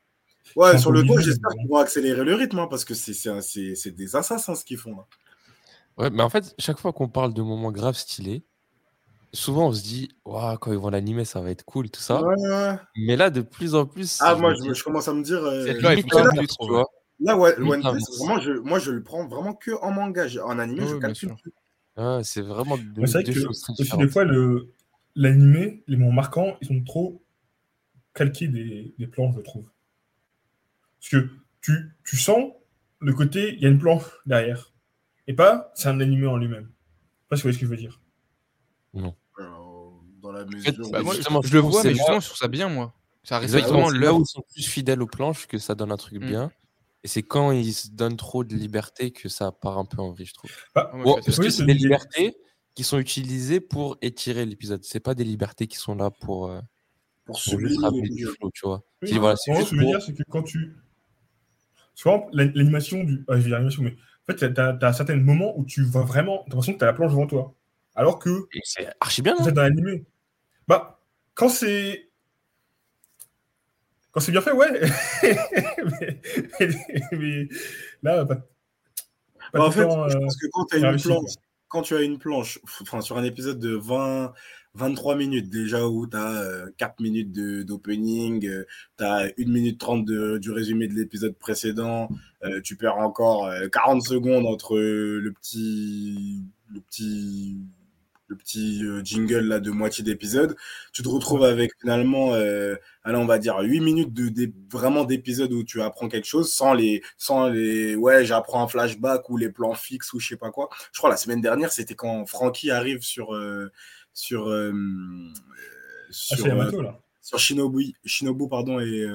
ouais, sont sur le dos, j'espère qu'ils vont accélérer le rythme, hein, parce que c'est- des assassins ce qu'ils font. Là. Ouais, mais en fait, chaque fois qu'on parle de moments graves stylés, souvent on se dit, Ouah, quand ils vont l'animer, ça va être cool, tout ça. Ouais, ouais. Mais là, de plus en plus. Ah, je moi, je, dis, je commence à me dire. euh, limite fonctionne l'inverse, plus tu vois. là, ouais, One Piece, vraiment, je, moi, je le prends vraiment que en manga. En animé, je calcule. Ouais, c'est vraiment deux, Mais c'est vrai deux que choses très aussi différentes. des fois, le- l'animé, les moments marquants, ils sont trop calqués des, des plans, je trouve. Parce que tu, tu sens le côté, il y a une planche derrière. Et pas, c'est un animé en lui-même. Je sais pas si vous voyez ce que je veux dire. Euh, dans la fait, mesure. Bah, où- moi, Justement, je, je le trouve vois, mais je trouve ça bien, moi. Ça respecte Exactement, vraiment là où ils sont plus fidèles aux planches que ça donne un truc Mm. bien. Et c'est quand ils se donnent trop de liberté que ça part un peu en vrille, je trouve. Bah, Bon, parce oui, que c'est des libertés qui sont utilisées pour étirer l'épisode. C'est pas des libertés qui sont là pour, euh, pour pour juste ramener du flow, tu vois. Oui, voilà, c'est juste ce que je veux pour- dire, c'est que quand tu. Souvent, l'animation du. ah, je vais dire l'animation, mais En fait, t'as as, certains moments où tu vois vraiment, t'as l'impression que t'as la planche devant toi. Alors que. C'est archi bien. C'est dans l'animé. Bah, quand c'est. Quand c'est bien fait, ouais. mais, là, pas, bah, en fait, je pense que quand tu as une planche, quand tu as une planche, enfin, sur un épisode de 20, 23 minutes déjà où tu as 4 minutes d'opening, tu as 1 minute 30 de, du résumé de l'épisode précédent, euh, tu perds encore 40 euh, secondes entre le petit, le petit le petit euh, jingle là de moitié d'épisode, tu te retrouves avec finalement, euh, allez, on va dire 8 minutes de, vraiment d'épisode où tu apprends quelque chose sans les, sans les, ouais, j'apprends un flashback ou les plans fixes ou je sais pas quoi. Je crois la semaine dernière, c'était quand Frankie arrive sur, euh, sur, euh, ah, sur, là. sur Shinobu, Shinobu pardon et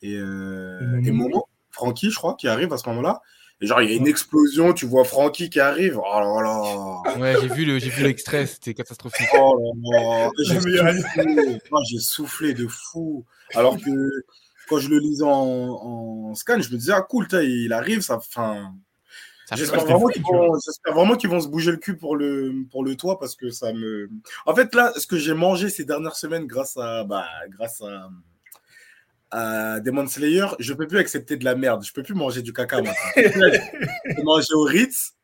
et, et Momo, Frankie, je crois, qui arrive à ce moment-là genre, il y a une explosion, tu vois Frankie qui arrive. Oh là là. Ouais, j'ai vu le, j'ai vu l'extrait, c'était catastrophique. Oh là là. J'ai soufflé. j'ai soufflé de fou. Alors que quand je le lisais en, en scan, je me disais, ah cool, il arrive, ça. Fin... J'espère vraiment, qu'ils vont, vraiment qu'ils vont se bouger le cul pour le, pour le toit parce que ça me. En fait, là, ce que j'ai mangé ces dernières semaines grâce à, bah, grâce à, à Demon Slayer, je peux plus accepter de la merde. Je peux plus manger du caca maintenant. j'ai mangé au Ritz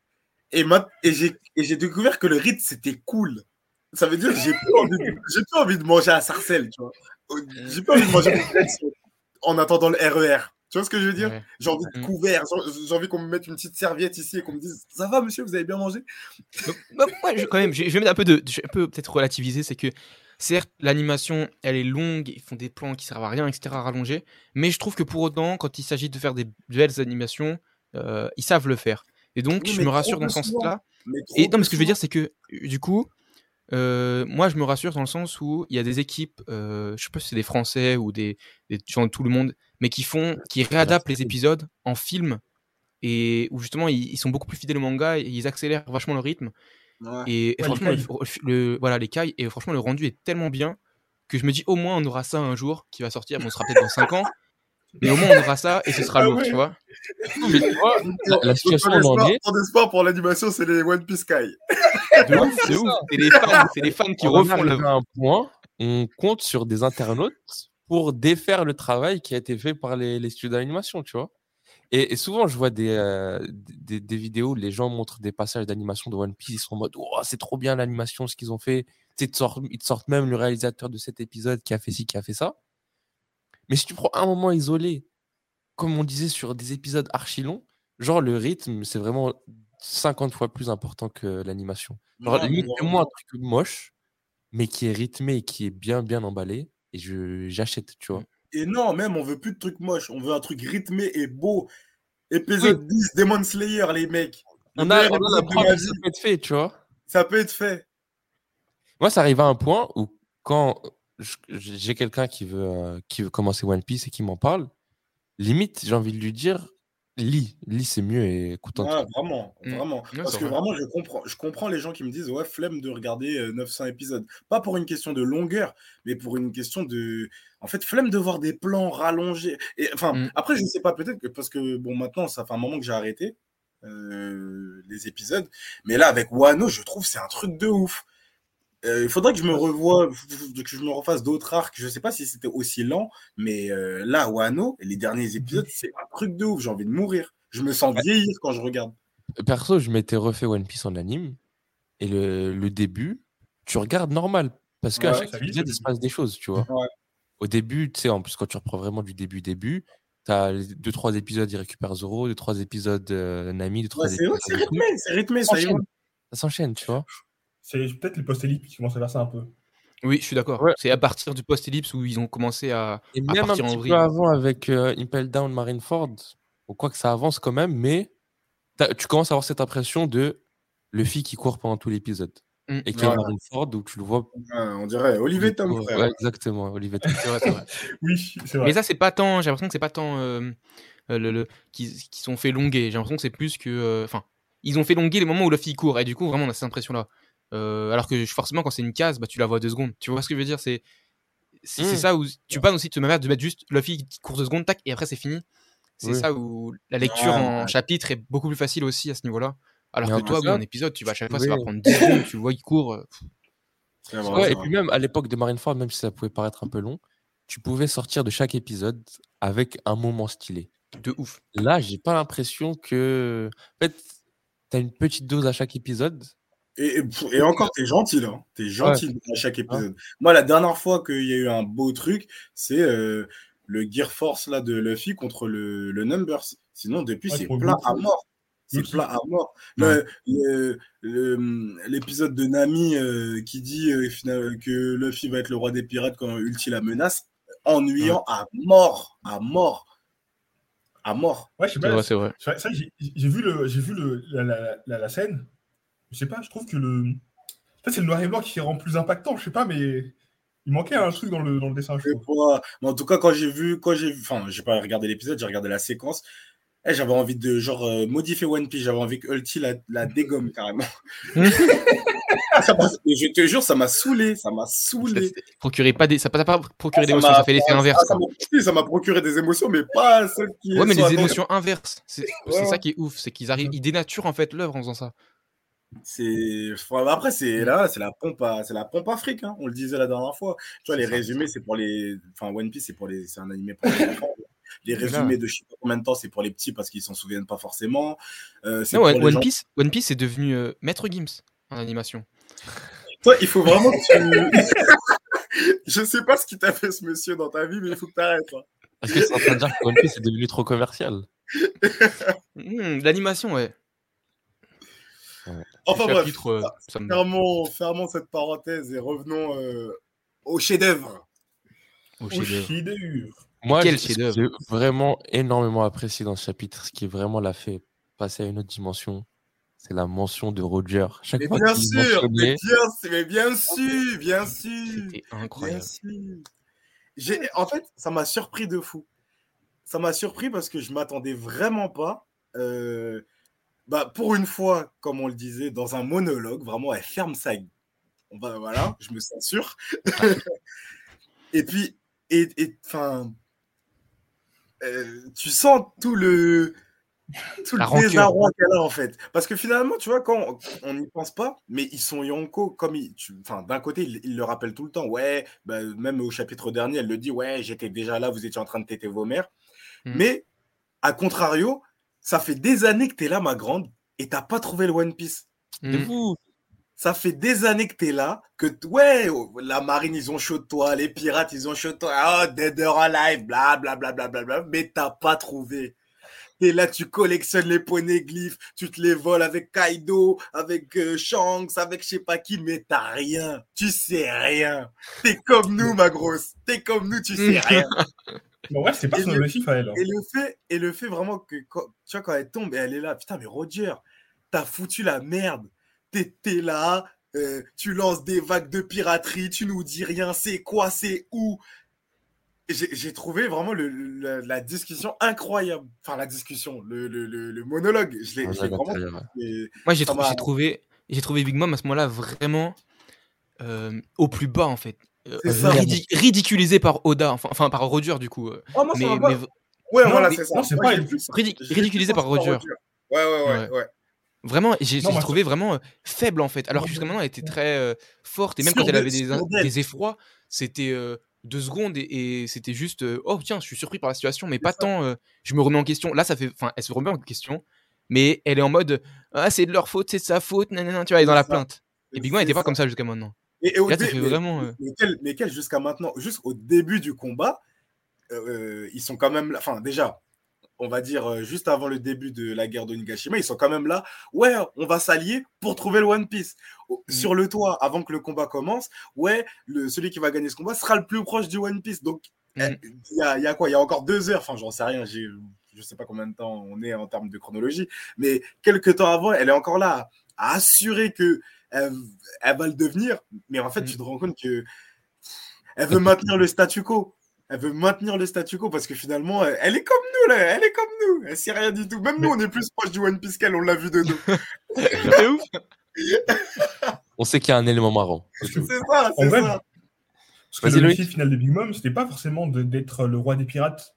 et, et j'ai découvert que le Ritz c'était cool. Ça veut dire que j'ai plus, envie de, plus envie de manger à Sarcelles, tu vois. J'ai plus envie de manger en attendant le RER. E tu vois ce que je veux dire? J'ai envie de mm. couvert, j'ai envie qu'on me mette une petite serviette ici et qu'on me dise Ça va, monsieur, vous avez bien mangé bah, quand même, je, vais mettre un peu de. Je peux peut-être relativiser, c'est que Certes, l'animation, elle est longue, ils font des plans qui servent à rien, etc., rallongés. Mais je trouve que pour autant, quand il s'agit de faire des belles animations, euh, ils savent le faire. Et donc, je me rassure dans ce sens-là. Et non, mais ce que je veux dire, c'est que du coup, euh, moi, je me rassure dans le sens où il y a des équipes, euh, je sais pas si c'est des Français ou des, gens de tout le monde, mais qui font, qui réadaptent les épisodes en film et où justement ils, ils sont beaucoup plus fidèles au manga et ils accélèrent vachement le rythme. Et, franchement, le, voilà, les cailles, et franchement, le rendu est tellement bien que je me dis au moins on aura ça un jour qui va sortir. Bon, on sera peut-être dans 5 ans, mais au moins on aura ça et ce sera ah lourd, tu vois. Mais tu vois, la, situation en anglais. Mon espoir pour l'animation, c'est les One Piece Kai. c'est ouf, c'est ouf. C'est les fans, c'est les fans qui refont le. un point, on compte sur des internautes pour défaire le travail qui a été fait par les, les studios d'animation, tu vois. Et, souvent, je vois euh, des, des, vidéos où les gens montrent des passages d'animation de One Piece. Ils sont en mode oh, c'est trop bien l'animation, ce qu'ils ont fait. ils te, sortent, même le réalisateur de cet épisode qui a fait ci, qui a fait ça. Mais si tu prends un moment isolé, comme on disait sur des épisodes archi longs, genre le rythme, c'est vraiment 50 fois plus important que l'animation. Genre, limite, moi un truc moche, mais qui est rythmé et qui est bien, bien emballé. Et j'achète, tu vois. Et non, même, on veut plus de trucs moches. On veut un truc rythmé et beau. Épisode 10, Demon Slayer, les mecs. On a, la preuve, ça peut être fait, tu vois. Ça peut être fait. Moi, ça arrive à un point où quand j'ai quelqu'un qui veut, euh, qui veut commencer One Piece et qui m'en parle, limite, j'ai envie de lui dire, lis, lis c'est mieux et écoute ouais, vraiment, mmh. vraiment. Parce que vraiment, je comprends, je comprends les gens qui me disent, ouais, flemme de regarder 900 euh, épisodes. Pas pour une question de longueur, mais pour une question de, en fait, flemme de voir des plans rallongés. Et enfin, mmh. après, je ne sais pas, peut-être que parce que bon, maintenant, ça fait un moment que j'ai arrêté euh, les épisodes, mais là, avec Wano, je trouve c'est un truc de ouf. Euh, il faudrait que je me revoie, que je me refasse d'autres arcs. Je ne sais pas si c'était aussi lent, mais euh, là, Wano, les derniers épisodes, c'est un truc de ouf. J'ai envie de mourir. Je me sens vieillir quand je regarde. Perso, je m'étais refait One Piece en anime. Et le, début, tu regardes normal. Parce qu'à chaque épisode, il se passe des choses, tu vois. Au début, tu sais, en plus, quand tu reprends vraiment du début, début, tu as deux, trois épisodes, il récupère Zoro, deux, trois épisodes euh, Nami, deux, trois épisodes. C'est rythmé, c'est rythmé, ça s'enchaîne, tu vois. C'est peut-être les post-ellipses qui commencent à faire ça un peu. Oui, je suis d'accord. C'est à partir du post-ellipse où ils ont commencé à. Et même un petit peu avant avec euh, Impel Down Marineford, ou quoi que ça avance quand même, mais tu commences à avoir cette impression de le fille qui court pendant tout l'épisode. Mmh. Et qui est Marineford, où tu le vois. on dirait Olivier Tom, frère. Ouais, exactement, Olivier Tom. oui, c'est vrai. Mais ça, c'est pas tant. J'ai l'impression que c'est pas tant. Euh, euh, le, le, qui, qui sont fait longuer. J'ai l'impression que c'est plus que. Enfin, ils ont fait longuer les moments où la fille court. Et du coup, vraiment, on a cette impression-là. Euh, alors que forcément, quand c'est une case, bah, tu la vois deux secondes. Tu vois ce que je veux dire? C'est c'est mmh. ça où tu passes aussi de te mettre de mettre juste la fille qui court deux secondes, tac, et après c'est fini. C'est Oui. ça où la lecture Ouais, en ouais. chapitre est beaucoup plus facile aussi à ce niveau-là. Alors que toi, en épisode, tu vas à chaque fois, ça va prendre 10 secondes, tu vois, il court. euh, C'est vrai, Ouais, c'est et puis même à l'époque de Marineford, même si ça pouvait paraître un peu long, tu pouvais sortir de chaque épisode avec un moment stylé. De ouf. Là, j'ai pas l'impression que. En fait, t'as une petite dose à chaque épisode. Et, et, encore, t'es gentil là. T'es gentil à chaque épisode. Moi, la dernière fois qu'il y a eu un beau truc, c'est euh, le Gear Force là, de Luffy contre le, le Numbers. Sinon, depuis, Ouais, c'est plat à mort. C'est plat à mort. L'épisode de Nami euh, qui dit euh, que Luffy va être le roi des pirates quand Ulti la menace, ennuyant à mort. À mort. À mort. Ouais, je sais C'est pas. vrai, c'est vrai. C'est j'ai vu, le, j'ai vu le, la, la, la, la scène. Je sais pas, je trouve que le. Peut-être c'est le noir et blanc qui rend plus impactant, je sais pas, mais il manquait un truc dans le, dans le dessin, je pas. Mais en tout cas, quand j'ai vu, quand j'ai vu, enfin, j'ai pas regardé l'épisode, j'ai regardé la séquence. Eh, j'avais envie de genre euh, modifier One Piece. J'avais envie que Ulti la, la dégomme carrément. Ça je te jure, ça m'a saoulé, ça m'a saoulé. Pas des... Ça n'a pas procuré Ça d'émotions, m'a- ça fait l'effet inverse. Ah, ça m'a oui, ça m'a procuré des émotions, mais pas celles qui. Ouais, mais des attendues. émotions inverses. C'est c'est Ouais. ça qui est ouf, c'est qu'ils arrivent, ils dénaturent en fait l'œuvre en faisant ça. C'est après c'est là, c'est la pompe à c'est la pompe afrique hein. on le disait la dernière fois. Tu vois les résumés c'est pour les enfin One Piece c'est pour les c'est un animé pour les enfants. Les résumés de je sais pas combien de temps c'est pour les petits parce qu'ils s'en souviennent pas forcément. Euh, Non, pour One, les One gens- Piece, One Piece est devenu euh, Maître Gims en animation. Toi, il faut vraiment que tu Je sais pas ce qui t'a fait ce monsieur dans ta vie mais il faut que tu arrêtes. Est-ce que c'est en train de dire que One Piece est devenu trop commercial? Hmm, L'animation, ouais. Enfin bref, chapitre, euh, ça me- fermons, fermons cette parenthèse et revenons euh, au chef-d'œuvre. au chef-d'œuvre. Moi, j'ai vraiment énormément apprécié dans ce chapitre, ce qui vraiment l'a fait passer à une autre dimension, c'est la mention de Roger. Chaque Mais fois bien sûr, mais bien, sûr, mais bien sûr, bien sûr. C'était Bien incroyable. sûr. En fait, ça m'a surpris de fou. Ça m'a surpris parce que je m'attendais vraiment pas. euh, bah, pour une fois, comme on le disait, dans un monologue, vraiment, elle ferme sa gueule. On va, voilà, je me censure. et puis, et, et, enfin, euh, tu sens tout le, tout le désarroi qu'elle a en fait. Parce que finalement, tu vois, quand on n'y pense pas, mais ils sont Yonko, comme ils, tu- enfin, d'un côté, ils il le rappellent tout le temps. Ouais, bah, même au chapitre dernier, elle le dit, ouais, j'étais déjà là, vous étiez en train de téter vos mères. Mm. Mais, à contrario, ça fait des années que tu es là, ma grande, et t'as pas trouvé le One Piece. de Hmm. vous, Ça fait des années que tu es là, que ouais, oh, la marine, ils ont chaud de toi, les pirates, ils ont chaud de toi, oh, dead or alive, bla bla bla bla bla bla, mais t'as pas trouvé. T'es là, tu collectionnes les poneglyphes, tu te les voles avec Kaido, avec euh, Shanks, avec je sais pas qui, mais t'as rien. Tu sais rien. T'es comme nous, ma grosse. T'es comme nous, tu sais rien. Bon, ouais, c'est pas Et son le- objectif à elle. hein. Et le fait, et le fait vraiment que, quand, tu vois, quand elle tombe et elle est là, putain, mais Roger, t'as foutu la merde. T'es t'es là, euh, tu lances des vagues de piraterie, tu nous dis rien, c'est quoi, c'est où? J'ai j'ai trouvé vraiment le, le- la, discussion incroyable. Enfin, la discussion, le, le, le, le monologue. Je l'ai vraiment. trouvé- Moi, j'ai trou- trouvé, j'ai trouvé Big Mom à ce moment-là vraiment euh, au plus bas en fait. Euh, ridiculisé par Oda, enfin, enfin par Roger du coup. euh. Oh, moi, mais, mais Ouais, Non, voilà, c'est ça. non, pas plus- ridi- j'ai ridiculisé par Roger. Ouais, ouais, ouais, Ouais. ouais. Vraiment, j'ai trouvé vraiment euh, faible en fait. Alors jusqu'à maintenant, elle était très euh, forte et même quand elle avait des, effrois, c'était euh, deux secondes et, et c'était juste euh, oh tiens, je suis surpris par la situation, mais pas ça. tant euh, je me remets en question. Là, ça fait, enfin, elle se remet en question, mais elle est en mode ah c'est de leur faute, c'est de sa faute, nanana, tu vois, elle est dans la ça. plainte. Et Big Mom C'est n'était pas comme ça jusqu'à maintenant. Et, et au Là, dé- mais- vraiment. euh, Mais quel, mais quel jusqu'à maintenant, jusqu'au début du combat, euh, ils sont quand même là. Enfin, déjà, on va dire euh, juste avant le début de la guerre d'Onigashima, ils sont quand même là. Ouais, on va s'allier pour trouver le One Piece. Mm. Sur le toit, avant que le combat commence, ouais, le, celui qui va gagner ce combat sera le plus proche du One Piece. Donc, Mm. eh, il y, a, il y a quoi? Il y a encore deux heures. Enfin, j'en sais rien. j'ai- Je sais pas combien de temps on est en termes de chronologie. Mais quelques temps avant, elle est encore là à assurer que elle, elle va le devenir. Mais en fait, Mm. tu te rends compte que elle veut maintenir le statu quo. Elle veut maintenir le statu quo parce que finalement, elle, elle est comme nous, là. Elle est comme nous. Elle sait rien du tout. Même nous, on est plus proche du One Piece qu'elle. On l'a vu de nous. C'est ouf. on sait qu'il y a un élément marrant. c'est ça, En c'est vrai, ça. Parce que l'objectif final de Big Mom, c'était pas forcément d'être le roi des pirates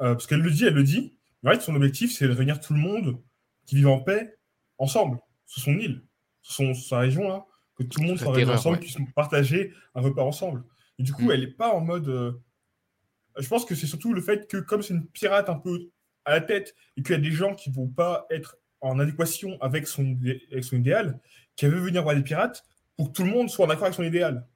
euh, parce qu'elle le dit, elle le dit. Mais en fait, son objectif, c'est de réunir tout le monde qui vit en paix ensemble, sur son île, son, sa région, là, que tout le monde terreur, ensemble, ouais. puisse partager un repas ensemble. Et du coup, Mm. elle n'est pas en mode. euh, Je pense que c'est surtout le fait que, comme c'est une pirate un peu à la tête, et qu'il y a des gens qui ne vont pas être en adéquation avec son, idé- avec son idéal, qu'elle veut venir voir des pirates pour que tout le monde soit en accord avec son idéal.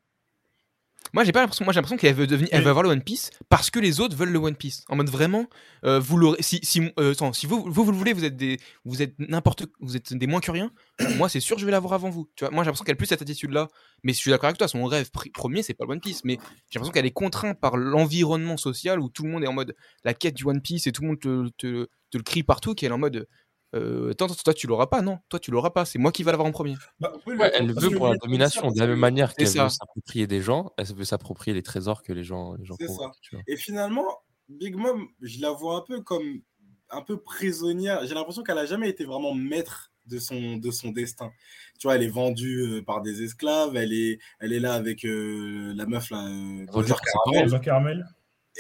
Moi, j'ai pas l'impression. Moi, j'ai l'impression qu'elle veut devenir, elle veut avoir le One Piece parce que les autres veulent le One Piece. En mode vraiment, euh, vous l'aurez. Si, si, euh, attends, si vous, vous, vous le voulez, vous êtes des, vous êtes n'importe, vous êtes des moins que rien. moi, c'est sûr, je vais l'avoir avant vous. Tu vois, moi, j'ai l'impression qu'elle a plus cette attitude-là. Mais je suis d'accord avec toi. Son rêve premier, c'est pas le One Piece. Mais j'ai l'impression qu'elle est contrainte par l'environnement social où tout le monde est en mode la quête du One Piece et tout le monde te, te, te le crie partout. Qu'elle est en mode. Euh, attends, toi tu l'auras pas, non, toi tu l'auras pas, c'est moi qui va l'avoir en premier. Bah, Ouais, elle veut pour la domination, de la même manière qu'elle ça. veut s'approprier des gens, elle veut s'approprier les trésors que les gens, les gens C'est convoitent, tu vois. Et finalement, Big Mom, je la vois un peu comme un peu prisonnière. J'ai l'impression qu'elle a jamais été vraiment maître de son, de son destin. Tu vois, elle est vendue euh, par des esclaves, elle est, elle est là avec euh, la meuf là, euh, Roger Caramel. Caramel. Roger Caramel.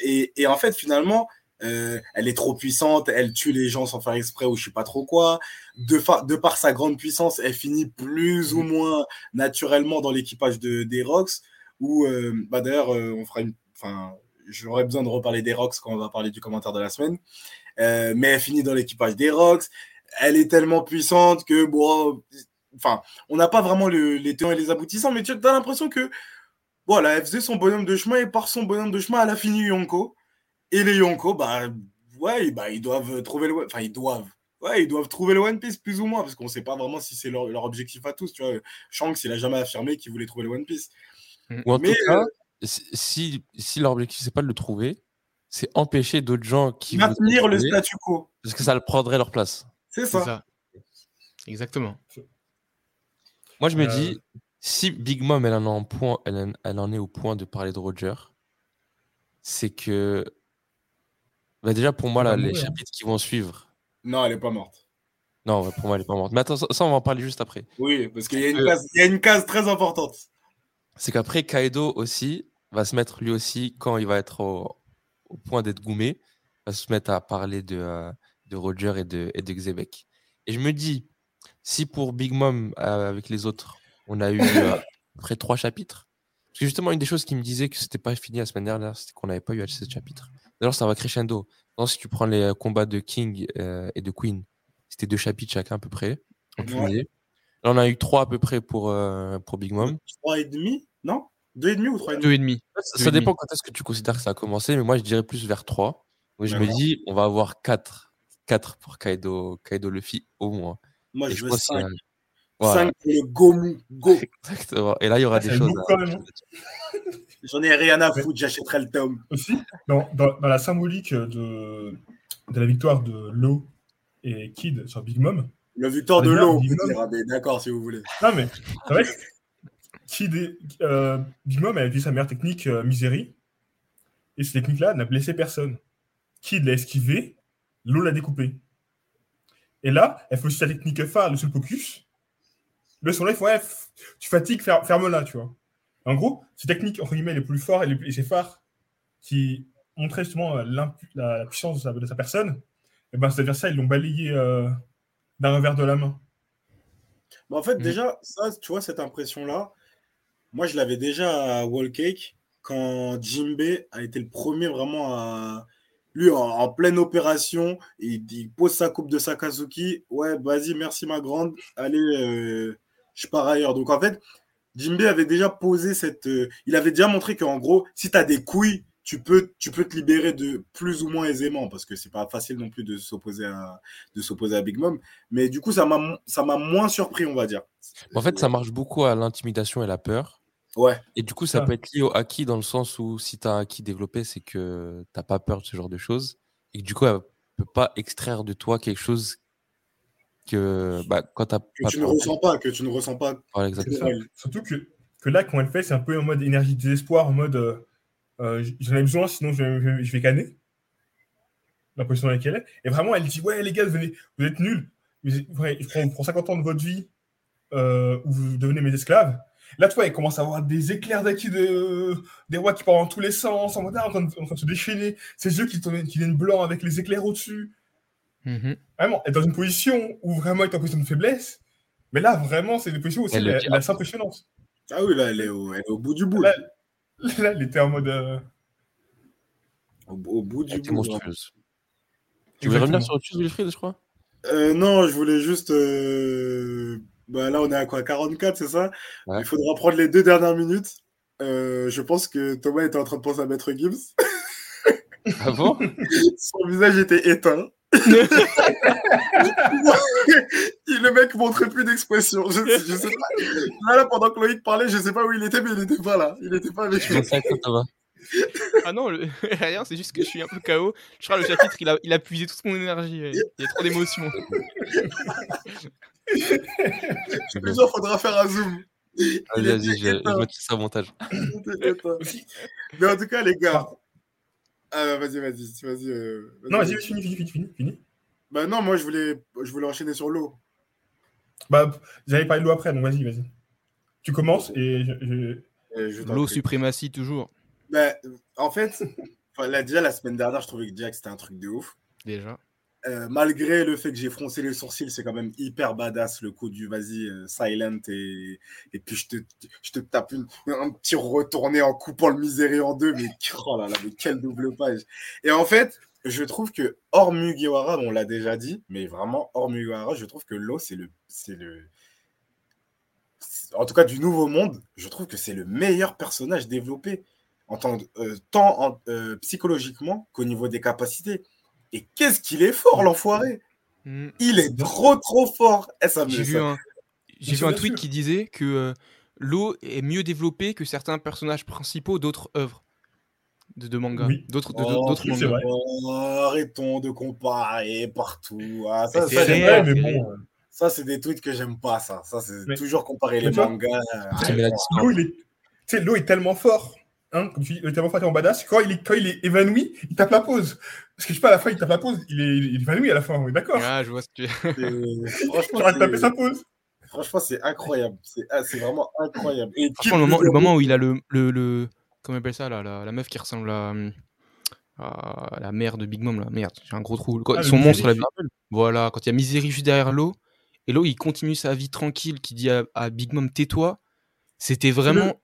Et, et en fait, finalement, euh, elle est trop puissante, elle tue les gens sans faire exprès ou je sais pas trop quoi. De, par sa grande puissance, elle finit plus ou moins naturellement dans l'équipage de, des Rocks. Ou euh, bah d'ailleurs, euh, on fera une. Enfin, j'aurais besoin de reparler des Rocks quand on va parler du commentaire de la semaine. Mais elle finit dans l'équipage des Rocks. Elle est tellement puissante que bon, enfin, on n'a pas vraiment le- les tenants et les aboutissants, mais tu as l'impression que voilà, elle faisait son bonhomme de chemin et par son bonhomme de chemin, elle a fini Yonko. Et les Yonko, bah, ouais, bah, ils doivent trouver le. Enfin, ils doivent. Ouais, ils doivent trouver le One Piece plus ou moins, parce qu'on ne sait pas vraiment si c'est leur, leur objectif à tous. Tu vois, Shanks, il a jamais affirmé qu'il voulait trouver le One Piece. Ou en Mais, tout cas, si, si, si leur objectif, c'est pas de le trouver, c'est empêcher d'autres gens qui Maintenir le trouver, statu quo. parce que ça le prendrait leur place. C'est ça. ça. Exactement. Moi, je me Euh, dis, si Big Mom, elle en, est en point, elle, en- elle en est au point de parler de Roger, c'est que. Bah déjà, pour moi, là, les mourir, chapitres qui vont suivre. Non, elle est pas morte. Non, pour moi, elle est pas morte. Mais attends, ça, on va en parler juste après. Oui, parce qu'il y, a une Euh, case- il y a une case très importante. C'est qu'après, Kaido aussi va se mettre lui aussi, quand il va être au, au point d'être goumé, va se mettre à parler de, euh, de Roger et de, et de Xebec. Et je me dis, si pour Big Mom, euh, avec les autres, on a eu euh, à peu près trois chapitres, parce que justement, une des choses qui me disait que c'était pas fini la semaine dernière, c'était qu'on n'avait pas eu assez de chapitres. D'ailleurs, ça va crescendo. Non, si tu prends les euh, combats de King euh, et de Queen, c'était deux chapitres chacun à peu près. en Ouais. cumulé. Là, on a eu trois à peu près pour, euh, pour Big Mom. Trois et demi Non? Deux et demi ou trois et demi? Deux et demi. Ça, Deux ça et demi. dépend quand est-ce que tu considères que ça a commencé, mais moi je dirais plus vers 3. Donc je me dis, on va avoir 4. 4 pour Kaido, Kaido Luffy au moins. Moi, Et je je veux pense cinq. Voilà, Cinq pour le Gomu. Go. exactement. Et là, il y aura Ah, des choses. à-. J'en ai rien à foutre, j'achèterai le tome. Aussi, dans, dans- dans la symbolique de, de la victoire de Lo et Kid sur Big Mom, Le Victor de mais d'accord si vous voulez. Non, mais c'est vrai que Kid et, euh, Big Mom a utilisé sa meilleure technique euh, Misery. Et cette technique-là n'a blessé personne. Kid l'a esquivé, l'eau l'a découpé. Et là, elle fait aussi sa technique phare, le seul focus. Le son là, il faut, ouais, tu fatigues, fer- ferme-la, tu vois. En gros, ces techniques, entre guillemets, les plus forts et, les plus- phares qui montraient justement euh, la, la puissance de sa, de sa personne, et ben, c'est-à-dire ça, ils l'ont balayé euh, d'un revers de la main. Mais en fait, Mm. déjà, ça, tu vois, cette impression-là, moi, je l'avais déjà à Wall Cake quand Jimbe a été le premier vraiment à. Lui, en, en pleine opération, il, il pose sa coupe de Sakazuki. Ouais, vas-y, merci ma grande. Allez, euh, je pars ailleurs. Donc, en fait, Jimbe avait déjà posé cette. euh, il avait déjà montré qu'en gros, si tu as des couilles, tu peux, tu peux te libérer de plus ou moins aisément parce que c'est pas facile non plus de s'opposer à, de s'opposer à Big Mom. Mais du coup, ça m'a ça m'a moins surpris, on va dire. En fait, ça marche beaucoup à l'intimidation et la peur. Ouais. Et du coup, ça Ah. peut être lié au acquis dans le sens où si tu as un acquis développé, c'est que t'as pas peur de ce genre de choses. Et que du coup, elle peut pas extraire de toi quelque chose que bah, quand t'as que pas tu ne ressens pas, que tu ne ressens pas. Surtout que, que là, quand elle fait, c'est un peu en mode énergie de désespoir, en mode euh, j'en ai besoin, sinon je, vais- je vais- je vais canner. La position dans laquelle elle est. Et vraiment, elle dit Ouais, les gars, venez, vous êtes nuls. Je prends, prends 50 ans de votre vie euh, où vous devenez mes esclaves. Là, tu vois, il commence à avoir des éclairs d'acquis de... des rois qui partent dans tous les sens, en, mode, ah, en, train, de, en train de se déchaîner. Ses yeux qui, qui viennent blancs avec les éclairs au-dessus. Mhm. Vraiment, être dans une position où vraiment est en position de faiblesse. Mais là, vraiment, c'est des positions aussi, Elle le elle, dit elle est assez impressionnante. Ah oui, là, elle est au, elle est au bout du bout. Là, là, il était en mode. euh, Au, au bout du Elle bout. monstrueuse. Tu voulais revenir sur autre chose, Wilfried, je crois? Euh, non, je voulais juste. euh, Bah, là, on est à quoi 44, c'est ça? Ouais. Il faudra prendre les deux dernières minutes. Euh, je pense que Thomas était en train de penser à Maître Gibbs. Ah bon? Son visage était éteint. Et le mec montrait plus d'expression. Je, je sais pas. Là, là, pendant que Loïc parlait, je sais pas où il était, mais il était pas là. Il était pas avec Je nous. Ah non, le- rien, c'est juste que je suis un peu KO. Je crois que le chapitre, il a, il a puisé toute mon énergie. Il y a trop d'émotions. Je te jure, faudra faire un zoom. Vas-y, vas-y, je, je mettrai ça au montage. Mais en tout cas, les gars. Ah, vas-y, vas-y, vas-y. euh, Non, vas-y, fini, fini, fini, fini, fini. Bah non, moi je voulais, je voulais enchaîner sur l'eau. Bah, j'allais parler de l'eau après, donc vas-y, vas-y. Tu commences et je. je- Euh, L'eau suprématie, toujours. Bah, en fait, enfin, là, déjà la semaine dernière, je trouvais que Jack c'était un truc de ouf. Déjà. Euh, malgré le fait que j'ai froncé les sourcils, c'est quand même hyper badass le coup du vas-y, euh, silent et, et puis je te, je te tape une- un petit retourné en coupant le miséré en deux, mais oh là là, mais quelle double page. Et en fait, je trouve que hors Mugiwara, on l'a déjà dit, mais vraiment hors Mugiwara, je trouve que l'eau c'est le, c'est le, en tout cas du Nouveau Monde, je trouve que c'est le meilleur personnage développé en tant, euh, psychologiquement qu'au niveau des capacités. Et qu'est-ce qu'il est fort, l'enfoiré Mm. Il est trop, trop fort Eh, J'ai vu un, j'ai Mais vu un bien tweet sûr. qui disait que euh, l'eau est mieux développée que certains personnages principaux d'autres œuvres de, de manga. Oui. D'autres de- Oh, oui, mangas. Oh, arrêtons de comparer partout. Ah, ça, c'est mais bon. Ça, des tweets que j'aime pas, ça. Ça, c'est Mais- toujours comparer Mais les mangas. Il est. L'eau est tellement fort. Hein, comme tu dis, il est tellement fort, tellement badass. Quand il, est, quand il est évanoui, il tape la pause. Parce que je sais pas, à la fin, il tape la pause. Il est, il est évanoui à la fin, on est d'accord. Ah, je vois ce que tu Franchement, tapé c'est- sa pause. franchement, c'est incroyable. C'est ah, c'est vraiment incroyable. Et Franchement, le moment, qui- le moment où il a le, le, le- comment on appelle ça là, la, la meuf qui ressemble à, à la mère de Big Mom là, merde, j'ai un gros trou. Quand- Ah, son monstre Misery. voilà, quand il y a Misery juste derrière l'eau, et l'eau il continue sa vie tranquille, qui dit à, à Big Mom tais-toi, c'était vraiment,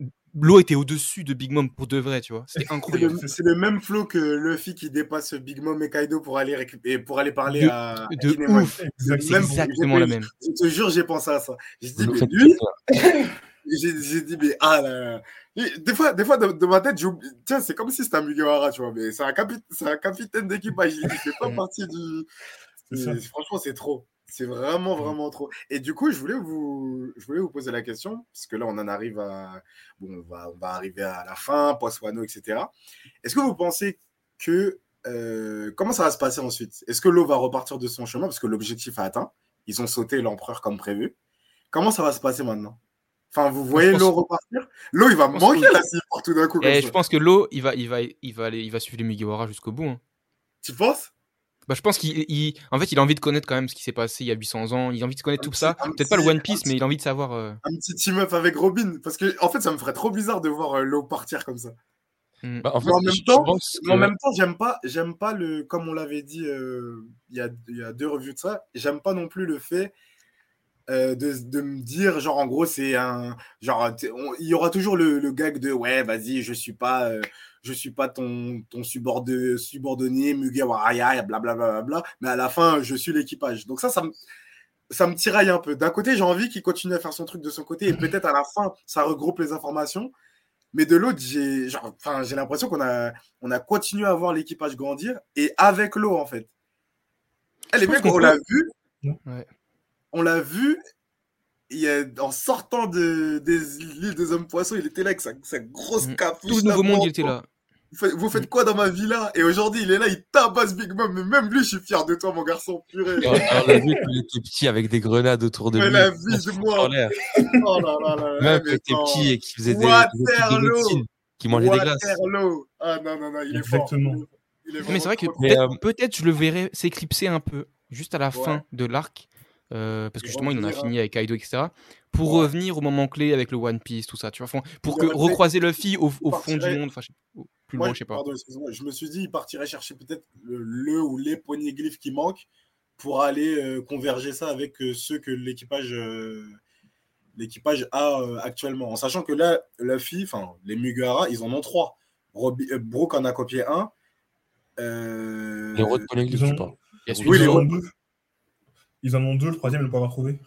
l'eau était au-dessus de Big Mom pour de vrai, tu vois, c'était C'est incroyable. le, c'est le même flow que Luffy qui dépasse Big Mom et Kaido pour aller, récupérer, pour aller parler De- à, De ouf, c'est Même- exactement la même. Je te jure, j'ai pensé à ça. J'ai dit, mais lui, j'ai dit, mais ah là là. Et Des fois, des fois de, de ma tête, j'oublie. Tiens, c'est comme si c'était un Mugiwara, tu vois, mais c'est un, capi- c'est un capitaine d'équipage. Il ne fait pas partie du. Franchement, c'est trop. C'est vraiment, vraiment trop. Et du coup, je voulais vous, je voulais vous poser la question, parce que là, on en arrive à. Bon, on va, on va arriver à la fin, Poiswano, etc. Est-ce que vous pensez que. euh, comment ça va se passer ensuite? Est-ce que l'eau va repartir de son chemin, parce que l'objectif a atteint? Ils ont sauté l'empereur comme prévu. Comment ça va se passer maintenant? Enfin, vous voyez l'eau repartir? L'eau, il va manquer que- là s'il part tout d'un coup. comme Et ça. je pense que l'eau, il va, il va, il va aller, il va suivre les Mugiwara jusqu'au bout. hein. Tu penses? Bah, je pense qu'il, il- en fait, il a envie de connaître quand même ce qui s'est passé il y a 800 ans. Il a envie de connaître Un tout petit- ça. Peut-être pas le One Piece, petit- mais il a envie de savoir. euh, Un petit team-up avec Robin Parce que, en fait, ça me ferait trop bizarre de voir euh, l'eau partir comme ça. hmm. Bah, en fait, Mais en même temps- en même temps, j'aime pas, j'aime pas le, comme on l'avait dit euh, il y, a, il y a deux revues de ça, j'aime pas non plus le fait euh, de, de me dire, genre, en gros, c'est un. Genre, il y aura toujours le, le gag de ouais, vas-y, je suis pas. euh, je suis pas ton, ton subordonné, subordonné Mugiwara, blablabla, bla, mais à la fin, je suis l'équipage. Donc ça, ça me, ça me tiraille un peu. D'un côté, j'ai envie qu'il continue à faire son truc de son côté, et peut-être à la fin, ça regroupe les informations. Mais de l'autre, j'ai l'impression qu'on a, on a continué à voir l'équipage grandir, et avec l'eau, en fait. Eh, les mecs, qu'on on l'a vu. Ouais. On l'a vu. Il y a, en sortant de, des îles des hommes poissons, il était là avec sa, sa grosse Mm. capuche. Tout le nouveau monde, il était là. Vous faites, vous faites quoi dans ma villa Et aujourd'hui, il est là, il tabasse Big Mom. Mais même lui, je suis fier de toi, mon garçon. Purée. Alors, alors, on a vu qu'il était petit avec des grenades autour de Mais lui. la il vie de moi. Oh là là là. Même mais qui était petit et qui faisait des, des qui mangeait des glaces. Waterloo. Ah non, non, non, il est Exactement. fort. Il est Mais c'est vrai que Mais, peut-être euh, peut-être je le verrais s'éclipser un peu, juste à la Ouais. fin de l'arc, euh, parce que justement, il en a fini avec Kaido, etc. Pour Ouais. revenir au moment clé avec le One Piece, tout ça, tu vois. Enfin, Pour que recroiser Luffy au, au fond du monde, enfin, plus loin, je sais pas. Pardon. Je me suis dit, il partirait chercher peut-être le, le ou les poneglyphes qui manquent pour aller euh, converger ça avec euh, ceux que l'équipage euh, l'équipage a euh, actuellement. En sachant que là, Luffy, enfin, les Mugiwara, ils en ont trois. Robi- euh, Brook en a copié un. Euh, Les rois de Poneglyph, ils je ont- sais pas. Oui, les. Ils en ont deux, le troisième, ils l'ont pas encore trouvé.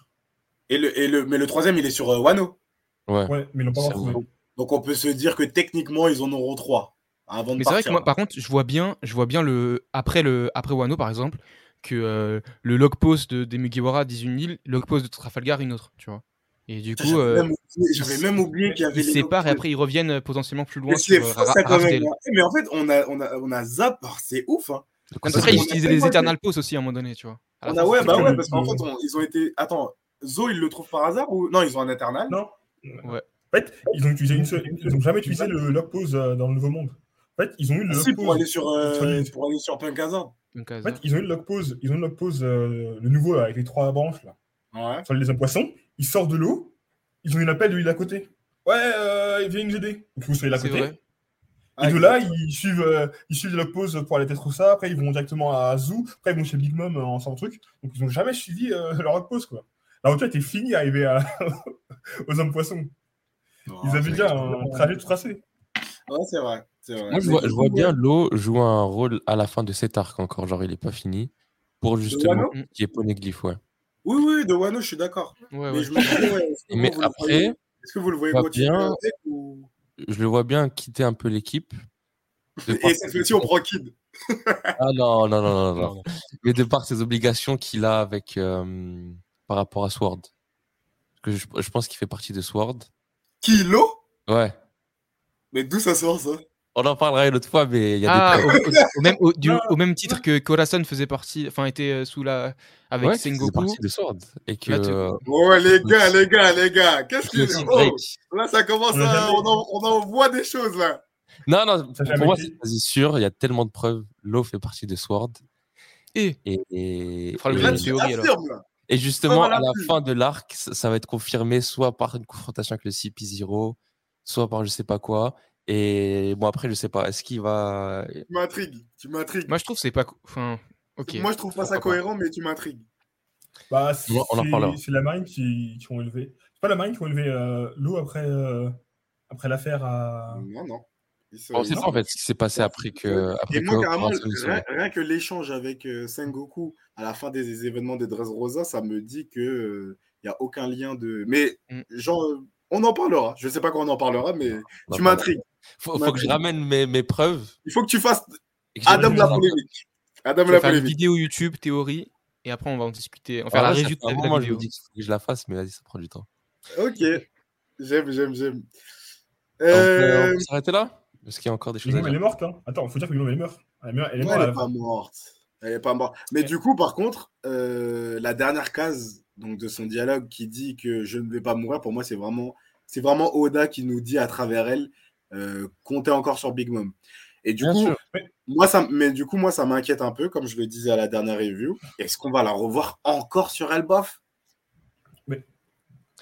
et le, et le, mais le troisième, il est sur euh, Wano. Ouais. Ouais, mais ils l'ont pas encore trouvé. Donc on peut se dire que techniquement, ils en auront trois avant de Mais c'est vrai que moi, par contre, je vois bien, je vois bien le après le après Wano par exemple que euh, le log post de, des Mugiwara disent une île, le log post de Trafalgar une autre, tu vois. Et du coup, J'avais euh, même oublié- qu'il y avait ils se séparent et après ils reviennent potentiellement plus loin Mais c'est sur fou ça quand même. Hein. Mais en fait, on a, on a, on a zap. Oh, c'est ouf. Hein. Après, ils on a utilisaient les Eternal Post aussi à un moment donné, tu vois. On a, ouais, bah ouais, parce qu'en fait, on- ils ont été. Attends, Zo, ils le trouvent par hasard ou non Ils ont un Eternal. Non. Ouais. En fait, ils ont utilisé une seule. Ils ont jamais utilisé le log pose euh, dans le Nouveau Monde. En fait, ils ont eu le Ah, log si, pour pose. aller sur, euh, pour aller sur Punk Hazard. Donc, En fait, ils ont eu le log pose. Ils ont eu le log pose, euh, le nouveau là, avec les trois branches là, Ouais. sur les poissons. Ils sortent de l'eau. Ils ont eu l'appel de l'île à côté. Ouais, euh, il vient nous aider. Donc vous soyez à C'est côté. vrai. Ah, Et de là, ils suivent, euh, ils suivent le pause pour aller à Tetrusa. Après, ils vont directement à Zoo. Après, ils vont chez Big Mom euh, en sans truc. Donc, ils n'ont jamais suivi euh, leur pause, quoi. La route était finie à arriver à... aux hommes poissons. Ils avaient déjà un trajet tout tracé. Ouais, c'est vrai. Moi, je vois, je bien l'eau jouer un rôle à la fin de cet arc encore. Genre, il est pas fini. Pour justement qui est Poneglyph, ouais. Oui, oui, de Wano, je suis d'accord. Ouais, Mais ouais. je me dis, ouais, est-ce que Mais vous le après, voyez- est-ce que vous le voyez continuer bien. ou... je le vois bien quitter un peu l'équipe. Et cette fois-ci, on prend Kid. Ah non, non, non, non. Mais de par ses obligations qu'il a avec euh, par rapport à Sword. Parce que je, je pense qu'il fait partie de Sword. Kilo? Ouais. Mais d'où ça sort, ça? On en parlera une autre fois, mais il y a Ah, des au, preuves. au- au même, au, du- Non. au même titre que Corazon faisait partie, enfin était euh, sous la avec Ouais, Sengoku. partie de Sword. Et que Là, tu- euh, Ouais, les gars, les gars, les gars. Qu'est-ce que Oh, là, ça commence à. On en, on en voit des choses, là. Non, non, Ça pour moi, c'est quasi sûr. Il y a tellement de preuves. Law fait partie de Sword. Et Et, et, et- Là, de tu théorie, là. et justement, à la fin de l'arc, ça, ça va être confirmé soit par une confrontation avec le CP0, soit par je sais pas quoi. Et bon, après, je sais pas. Est-ce qu'il va. Tu m'intrigues. Tu m'intrigues. moi je trouve que c'est pas, enfin, ok. Moi, je trouve pas ça cohérent, mais tu m'intrigues. Bah, c'est la marine qui, qui ont élevé. C'est pas la marine qui ont élevé euh, l'eau après, euh, après l'affaire à. Non, non. On sait pas en fait ce qui s'est passé après que. Après Et moi, que carrément, rien, rien que l'échange avec euh, Sengoku à la fin des événements des Dressrosa, ça me dit que il y a aucun lien de. Mais Mm. genre, on en parlera. Je sais pas quand on en parlera, mais tu m'intrigues. Faut, faut que je ramène mes, mes preuves. Il faut que tu fasses Adam la polémique. Adam la faire une polémique. vidéo YouTube théorie et après on va en discuter. On va faire la un de la moment, je vidéo. dis que je la fasse, mais vas-y, ça prend du temps. Ok. J'aime, j'aime, j'aime. On peut- Euh, on peut s'arrêter là? Est-ce qu'il y a encore des choses à elle est morte. Hein. Attends, faut dire que Mom, elle est morte. Elle est morte, elle est morte elle pas morte. Elle est pas morte. Mais du coup, par contre, euh, la dernière case donc, de son dialogue qui dit que je ne vais pas mourir, pour moi, c'est vraiment, c'est vraiment Oda qui nous dit à travers elle euh, comptez encore sur Big Mom. Et du Bien coup, sûr. moi, ça, mais du coup, moi, ça m'inquiète un peu, comme je le disais à la dernière review. Est-ce qu'on va la revoir encore sur Elboff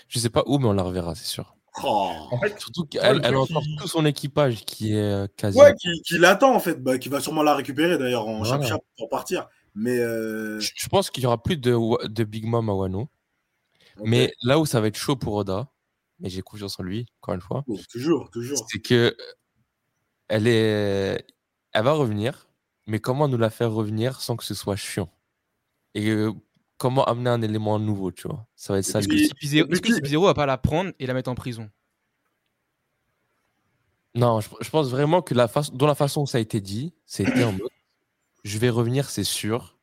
Je sais pas où, mais on la reverra, c'est sûr. oh. En fait, Surtout qu'elle le elle a encore qui- tout son équipage qui est euh, quasi. Ouais, qui, qui l'attend en fait, bah, qui va sûrement la récupérer d'ailleurs en Voilà. chap-chap pour partir. Mais euh, Je je pense qu'il y aura plus de, de Big Mom à Wano. Mais là où ça va être chaud pour Oda, mais j'ai confiance en lui, encore une fois, Bon, toujours, toujours. c'est que elle est, elle va revenir, mais comment nous la faire revenir sans que ce soit chiant? Et euh, comment amener un élément nouveau, tu vois? Ça va être ça. Le. Est-ce que CP0 va pas la prendre et la mettre en prison? Non, je, je pense vraiment que la façon, dans la façon où ça a été dit, c'était en mode, je vais revenir, c'est sûr.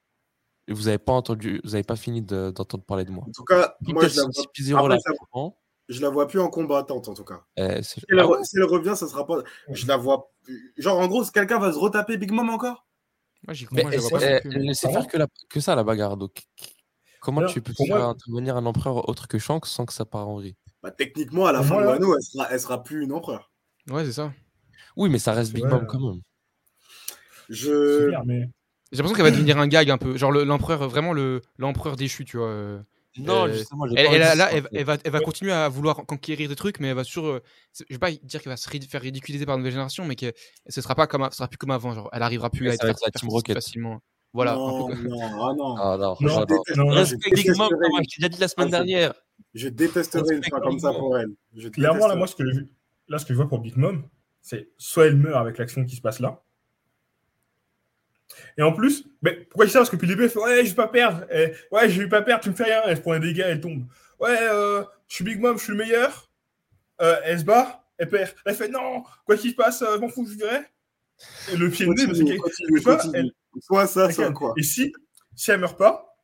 Et vous n'avez pas entendu, vous n'avez pas fini de- d'entendre parler de moi. En tout cas, moi je la, vois, si CP0 après, la ça- prend, je la vois plus en combattante en tout cas. euh, Si elle, Ah ouais si elle revient, ça sera pas. Je la vois. Genre en gros, quelqu'un va se retaper Big Mom encore? Moi j'y la elle, ne sait faire que, la- que ça, la bagarre. Donc, comment Alors, tu peux faire moi- intervenir un empereur autre que Shanks sans que ça part en vrille? bah, Techniquement, à la fin de Wano, elle sera, elle sera plus une empereur. Ouais, c'est ça. Oui, mais ça reste Big Mom euh. quand même. Je. J'ai l'impression qu'elle va devenir un gag un peu. Genre le- l'empereur, vraiment le- l'empereur déchu, tu vois. Non, Euh, justement, Elle, pas elle- là, elle, va, elle va continuer à vouloir conquérir des trucs, mais elle va sur. euh, je vais pas dire qu'elle va se faire ridiculiser par la nouvelle génération, mais que ce sera pas comme, ce sera plus comme avant. Genre, elle arrivera plus à être Team Rocket. facilement. Voilà. un peu non, comme- non, ah non. Ah non, Non, non. Respect Big Mom, je dit la semaine Ah, dernière. Je détesterais une fin comme ça pour elle. Je Clairement, là, moi, ce que, je- là, ce que je vois pour Big Mom, c'est soit elle meurt avec l'action qui se passe là. Et en plus, mais pourquoi je dis ça? Parce que puis le début, elle fait Ouais, je vais pas perdre. Et, ouais, je vais pas perdre, tu me fais rien. Elle se prend un dégât, elle tombe. Ouais, euh, je suis Big Mom, je suis le meilleur. Euh, elle se bat, elle perd. Elle fait Non, quoi qu'il se passe, euh, je m'en fous, je dirais. Et le pied de nez, parce Soit ça, soit quoi. Et si, si elle meurt pas,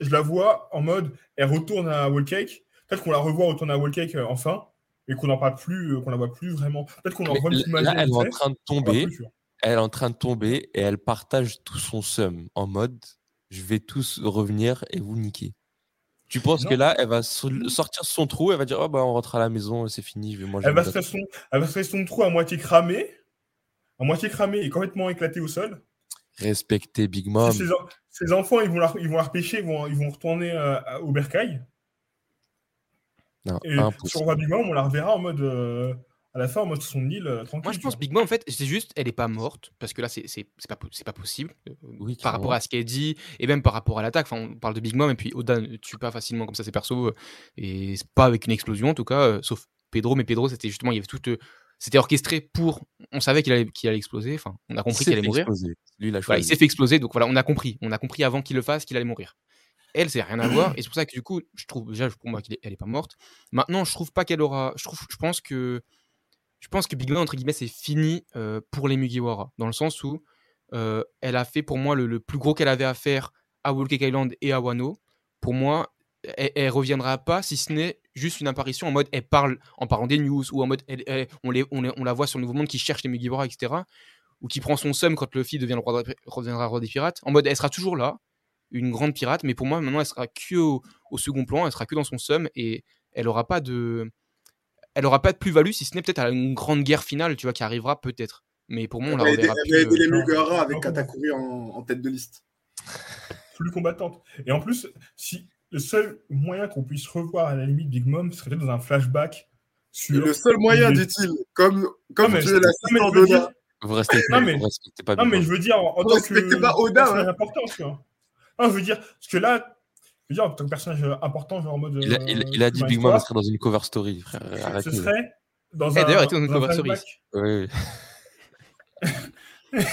je la vois en mode, elle retourne à Wall Cake. Peut-être qu'on la revoit retourner à Wall Cake euh, enfin, et qu'on n'en parle plus, euh, qu'on la voit plus vraiment. Peut-être qu'on en une petite là, elle est en train de tomber. plus. Elle est en train de tomber et elle partage tout son seum en mode je vais tous revenir et vous niquer. Tu penses que là, elle va so- sortir son trou, elle va dire oh bah on rentre à la maison, c'est fini, je vais manger. Elle va, se son, elle va se faire son trou à moitié cramé, à moitié cramé et complètement éclaté au sol. Respecter Big Mom. Ses, en- ses enfants, ils vont la, ils vont la repêcher, ils vont, ils vont retourner euh, au bercail. Non, Et impossible. sur Roi Big Mom, on la reverra en mode, euh, à la fin, en mode sur son île, euh, tranquille. Moi, je pense. Big Mom, en fait, c'est juste, elle est pas morte, parce que là, c'est c'est- c'est pas, pas possible, euh, Oui, par rapport à ce qu'elle dit, et même par rapport à l'attaque. Enfin, on parle de Big Mom, et puis Oda ne tue pas facilement comme ça ses persos, euh, et c'est pas avec une explosion, en tout cas, euh, sauf Pedro, mais Pedro, c'était justement, il y avait tout. euh, c'était orchestré pour. On savait qu'il allait, qu'il allait exploser, enfin, on a compris qu'il allait mourir. Lui, il a Voilà, il s'est fait exploser, donc voilà, on a compris. On a compris avant qu'il le fasse qu'il allait mourir. Elle, c'est rien à voir, et c'est pour ça que du coup, je trouve déjà pour moi qu'elle est, elle est pas morte. Maintenant, je trouve pas qu'elle aura. Je trouve, je pense que, je pense que Big Mom entre guillemets c'est fini euh, pour les Mugiwara, dans le sens où euh, elle a fait pour moi le, le plus gros qu'elle avait à faire à Cake Island et à Wano. Pour moi, elle, elle reviendra pas si ce n'est juste une apparition en mode elle parle en parlant des news ou en mode on, la voit sur le Nouveau Monde qui cherche les Mugiwara, etc. Ou qui prend son seum quand Luffy devient le roi reviendra roi des pirates. En mode elle sera toujours là, une grande pirate, mais pour moi maintenant elle sera que au, au second plan, elle sera que dans son seum et elle aura pas de elle aura pas de plus-value si ce n'est peut-être à une grande guerre finale, tu vois, qui arrivera peut-être. Mais pour moi, on la va aider, reverra plus. euh, les non. Mugara avec Non. Katakuri en, en tête de liste. plus combattante. Et en plus, si le seul moyen qu'on puisse revoir à la limite Big Mom serait dans un flashback C'est sur. le seul moyen, dit-il. Comme, comme tu c'est- es non, mais l'assistant je veux d'Oda. dire- Vous respectez, Non, mais- vous respectez pas Non, Big mais Mom. je veux dire, en, en tant respectez que pas Oda, personnage hein. important, tu vois. Non, je veux dire, parce que là, je veux dire, en tant que personnage important, genre en mode. Il a, il- euh, il a dit Big Mom serait dans une cover story, frère. Ce serait dans Eh, un. d'ailleurs, était dans une un cover story. Ouais.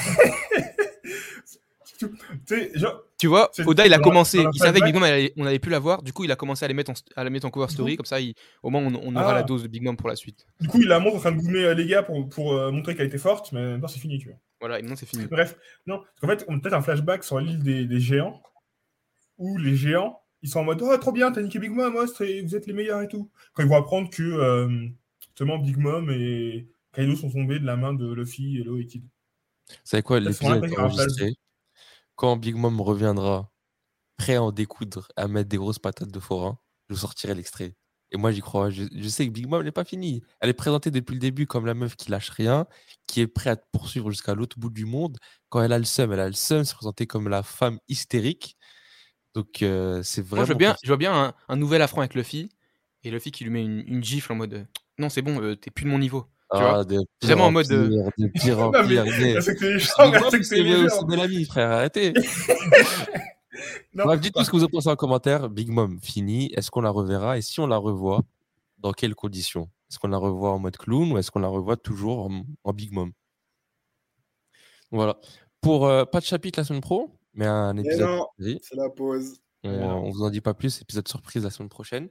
Tu sais, genre, Tu vois, Oda, il a commencé, il savait que Big Mom, allait- on n'allait plus la voir, du coup, il a commencé à, les mettre en, à la mettre en cover story, Mhm. comme ça, il- au moins, on, on aura Ah. la dose de Big Mom pour la suite. du coup, il la montre en train de goumer euh, les gars pour, pour euh, montrer qu'elle était forte, mais non, c'est fini, tu vois. Voilà, et maintenant, c'est fini. Bref, non, parce qu'en fait, on a peut-être un flashback sur l'île des, des géants, où les géants, ils sont en mode Oh, trop bien, t'as niqué Big Mom, oh, c'est- vous êtes les meilleurs et tout. Quand ils vont apprendre que, euh, justement, Big Mom et Kaido sont tombés de la main de Luffy, Hello et Kid. Vous savez quoi, l'épisode enregistré. Quand Big Mom reviendra, prêt à en découdre, à mettre des grosses patates de forain, je vous sortirai l'extrait. Et moi, j'y crois. Je, je sais que Big Mom n'est pas finie. Elle est présentée depuis le début comme la meuf qui lâche rien, qui est prête à te poursuivre jusqu'à l'autre bout du monde. Quand elle a le seum, elle a le seum, c'est présenté comme la femme hystérique. Donc, euh, c'est vraiment. Moi, je bien, vois bien un, un nouvel affront avec Luffy, et Luffy qui lui met une, une gifle en mode euh, Non, c'est bon, euh, t'es plus de mon niveau. tu vois. Ah, de pire Vraiment en mode, pire, de pire en pire. C'est de l'ami, frère. Arrêtez. Non, Bref, dites tout ce que vous en pensez en commentaire. Big Mom, fini. Est-ce qu'on la reverra? Et si on la revoit, dans quelles conditions? Est-ce qu'on la revoit en mode clown ou est-ce qu'on la revoit toujours en, en Big Mom? Voilà. Pour euh, pas de chapitre la semaine pro, mais un Mais épisode. c'est la pause. On, on vous en dit pas plus, épisode surprise la semaine prochaine.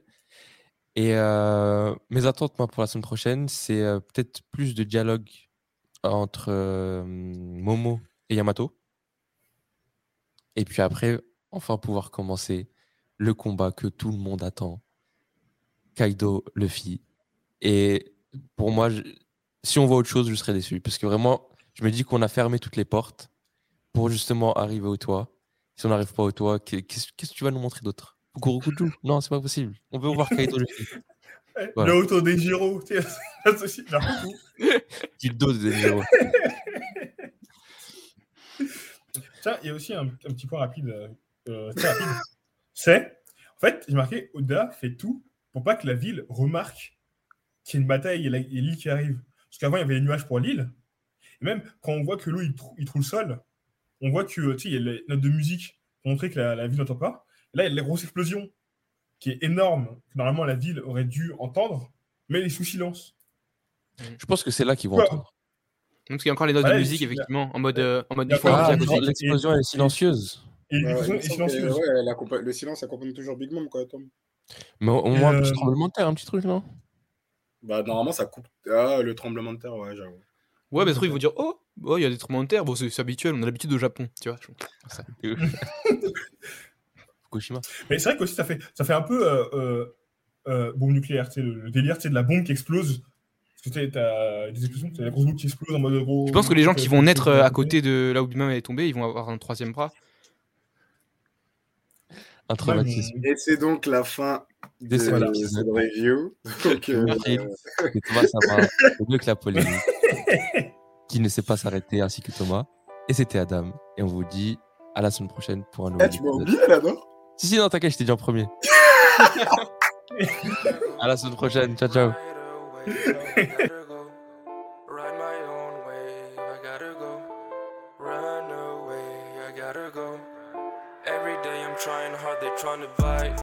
Et euh, mes attentes moi, pour la semaine prochaine, c'est euh, peut-être plus de dialogue entre euh, Momo et Yamato. Et puis après, enfin pouvoir commencer le combat que tout le monde attend. Kaido, Luffy. Et pour moi, je- si on voit autre chose, je serais déçu. Parce que vraiment, je me dis qu'on a fermé toutes les portes pour justement arriver au toit. Si on n'arrive pas au toit, qu'est- qu'est-ce que tu vas nous montrer d'autre? Non, c'est pas possible. On veut voir Kaido. Voilà. Le auto des Giro, tu sais, c'est aussi- j'en peux plus. Dildo de Denjiro. Tiens, il y a aussi un, un petit point rapide, euh, rapide. C'est, En fait, j'ai marqué Oda fait tout pour pas que la ville remarque qu'il y a une bataille et l'île qui arrive. Parce qu'avant, il y avait les nuages pour l'île. Et même quand on voit que l'eau il, trou- il trouve le sol, on voit que tu sais, il y a les notes de musique pour montrer que la, la ville n'entend pas. Là, il y a la grosse explosion qui est énorme, que normalement la ville aurait dû entendre, mais elle est sous silence. Je pense que c'est là qu'ils vont entendre. Parce qu'il y a encore les notes Ouais, de musique, effectivement, en mode, euh, en mode Ah, Ah, l'explosion elle est silencieuse. Et est que, silencieuse. ouais, elle le silence accompagne toujours Big Mom, quoi, Tom. Mais au moins un Euh, petit tremblement de terre, un petit truc, non? Bah, normalement, ça coupe. Ah, le tremblement de terre, ouais, j'avoue. Ouais, mais truc, ils vont dire Oh, oh, il y a des tremblements de terre. Bon, c'est habituel, on a l'habitude au Japon, tu vois. Ça. Fukushima. Mais c'est vrai qu'aussi, ça fait, ça fait un peu euh, euh, euh, bombe nucléaire, le, le délire de la bombe qui explose. Parce que t'as des explosions, t'as la grosse bombe qui explose en mode gros. Je pense que les gens qui vont naître euh, à côté de. là où Big Mom est tombé, ils vont avoir un troisième bras. Un traumatisme. Et c'est donc la fin de De cet cette épisode. review. Donc, euh, Merci. Et Thomas, ça va mieux que la polémique. qui ne sait pas s'arrêter, ainsi que Thomas. Et c'était Adam. Et on vous dit à la semaine prochaine pour un nouveau Ah, tu m'as oublié là, non? Si, si, non, t'inquiète, je t'ai dit en premier. à la semaine prochaine. Ciao, ciao. Every day I'm trying hard, they trying to bite.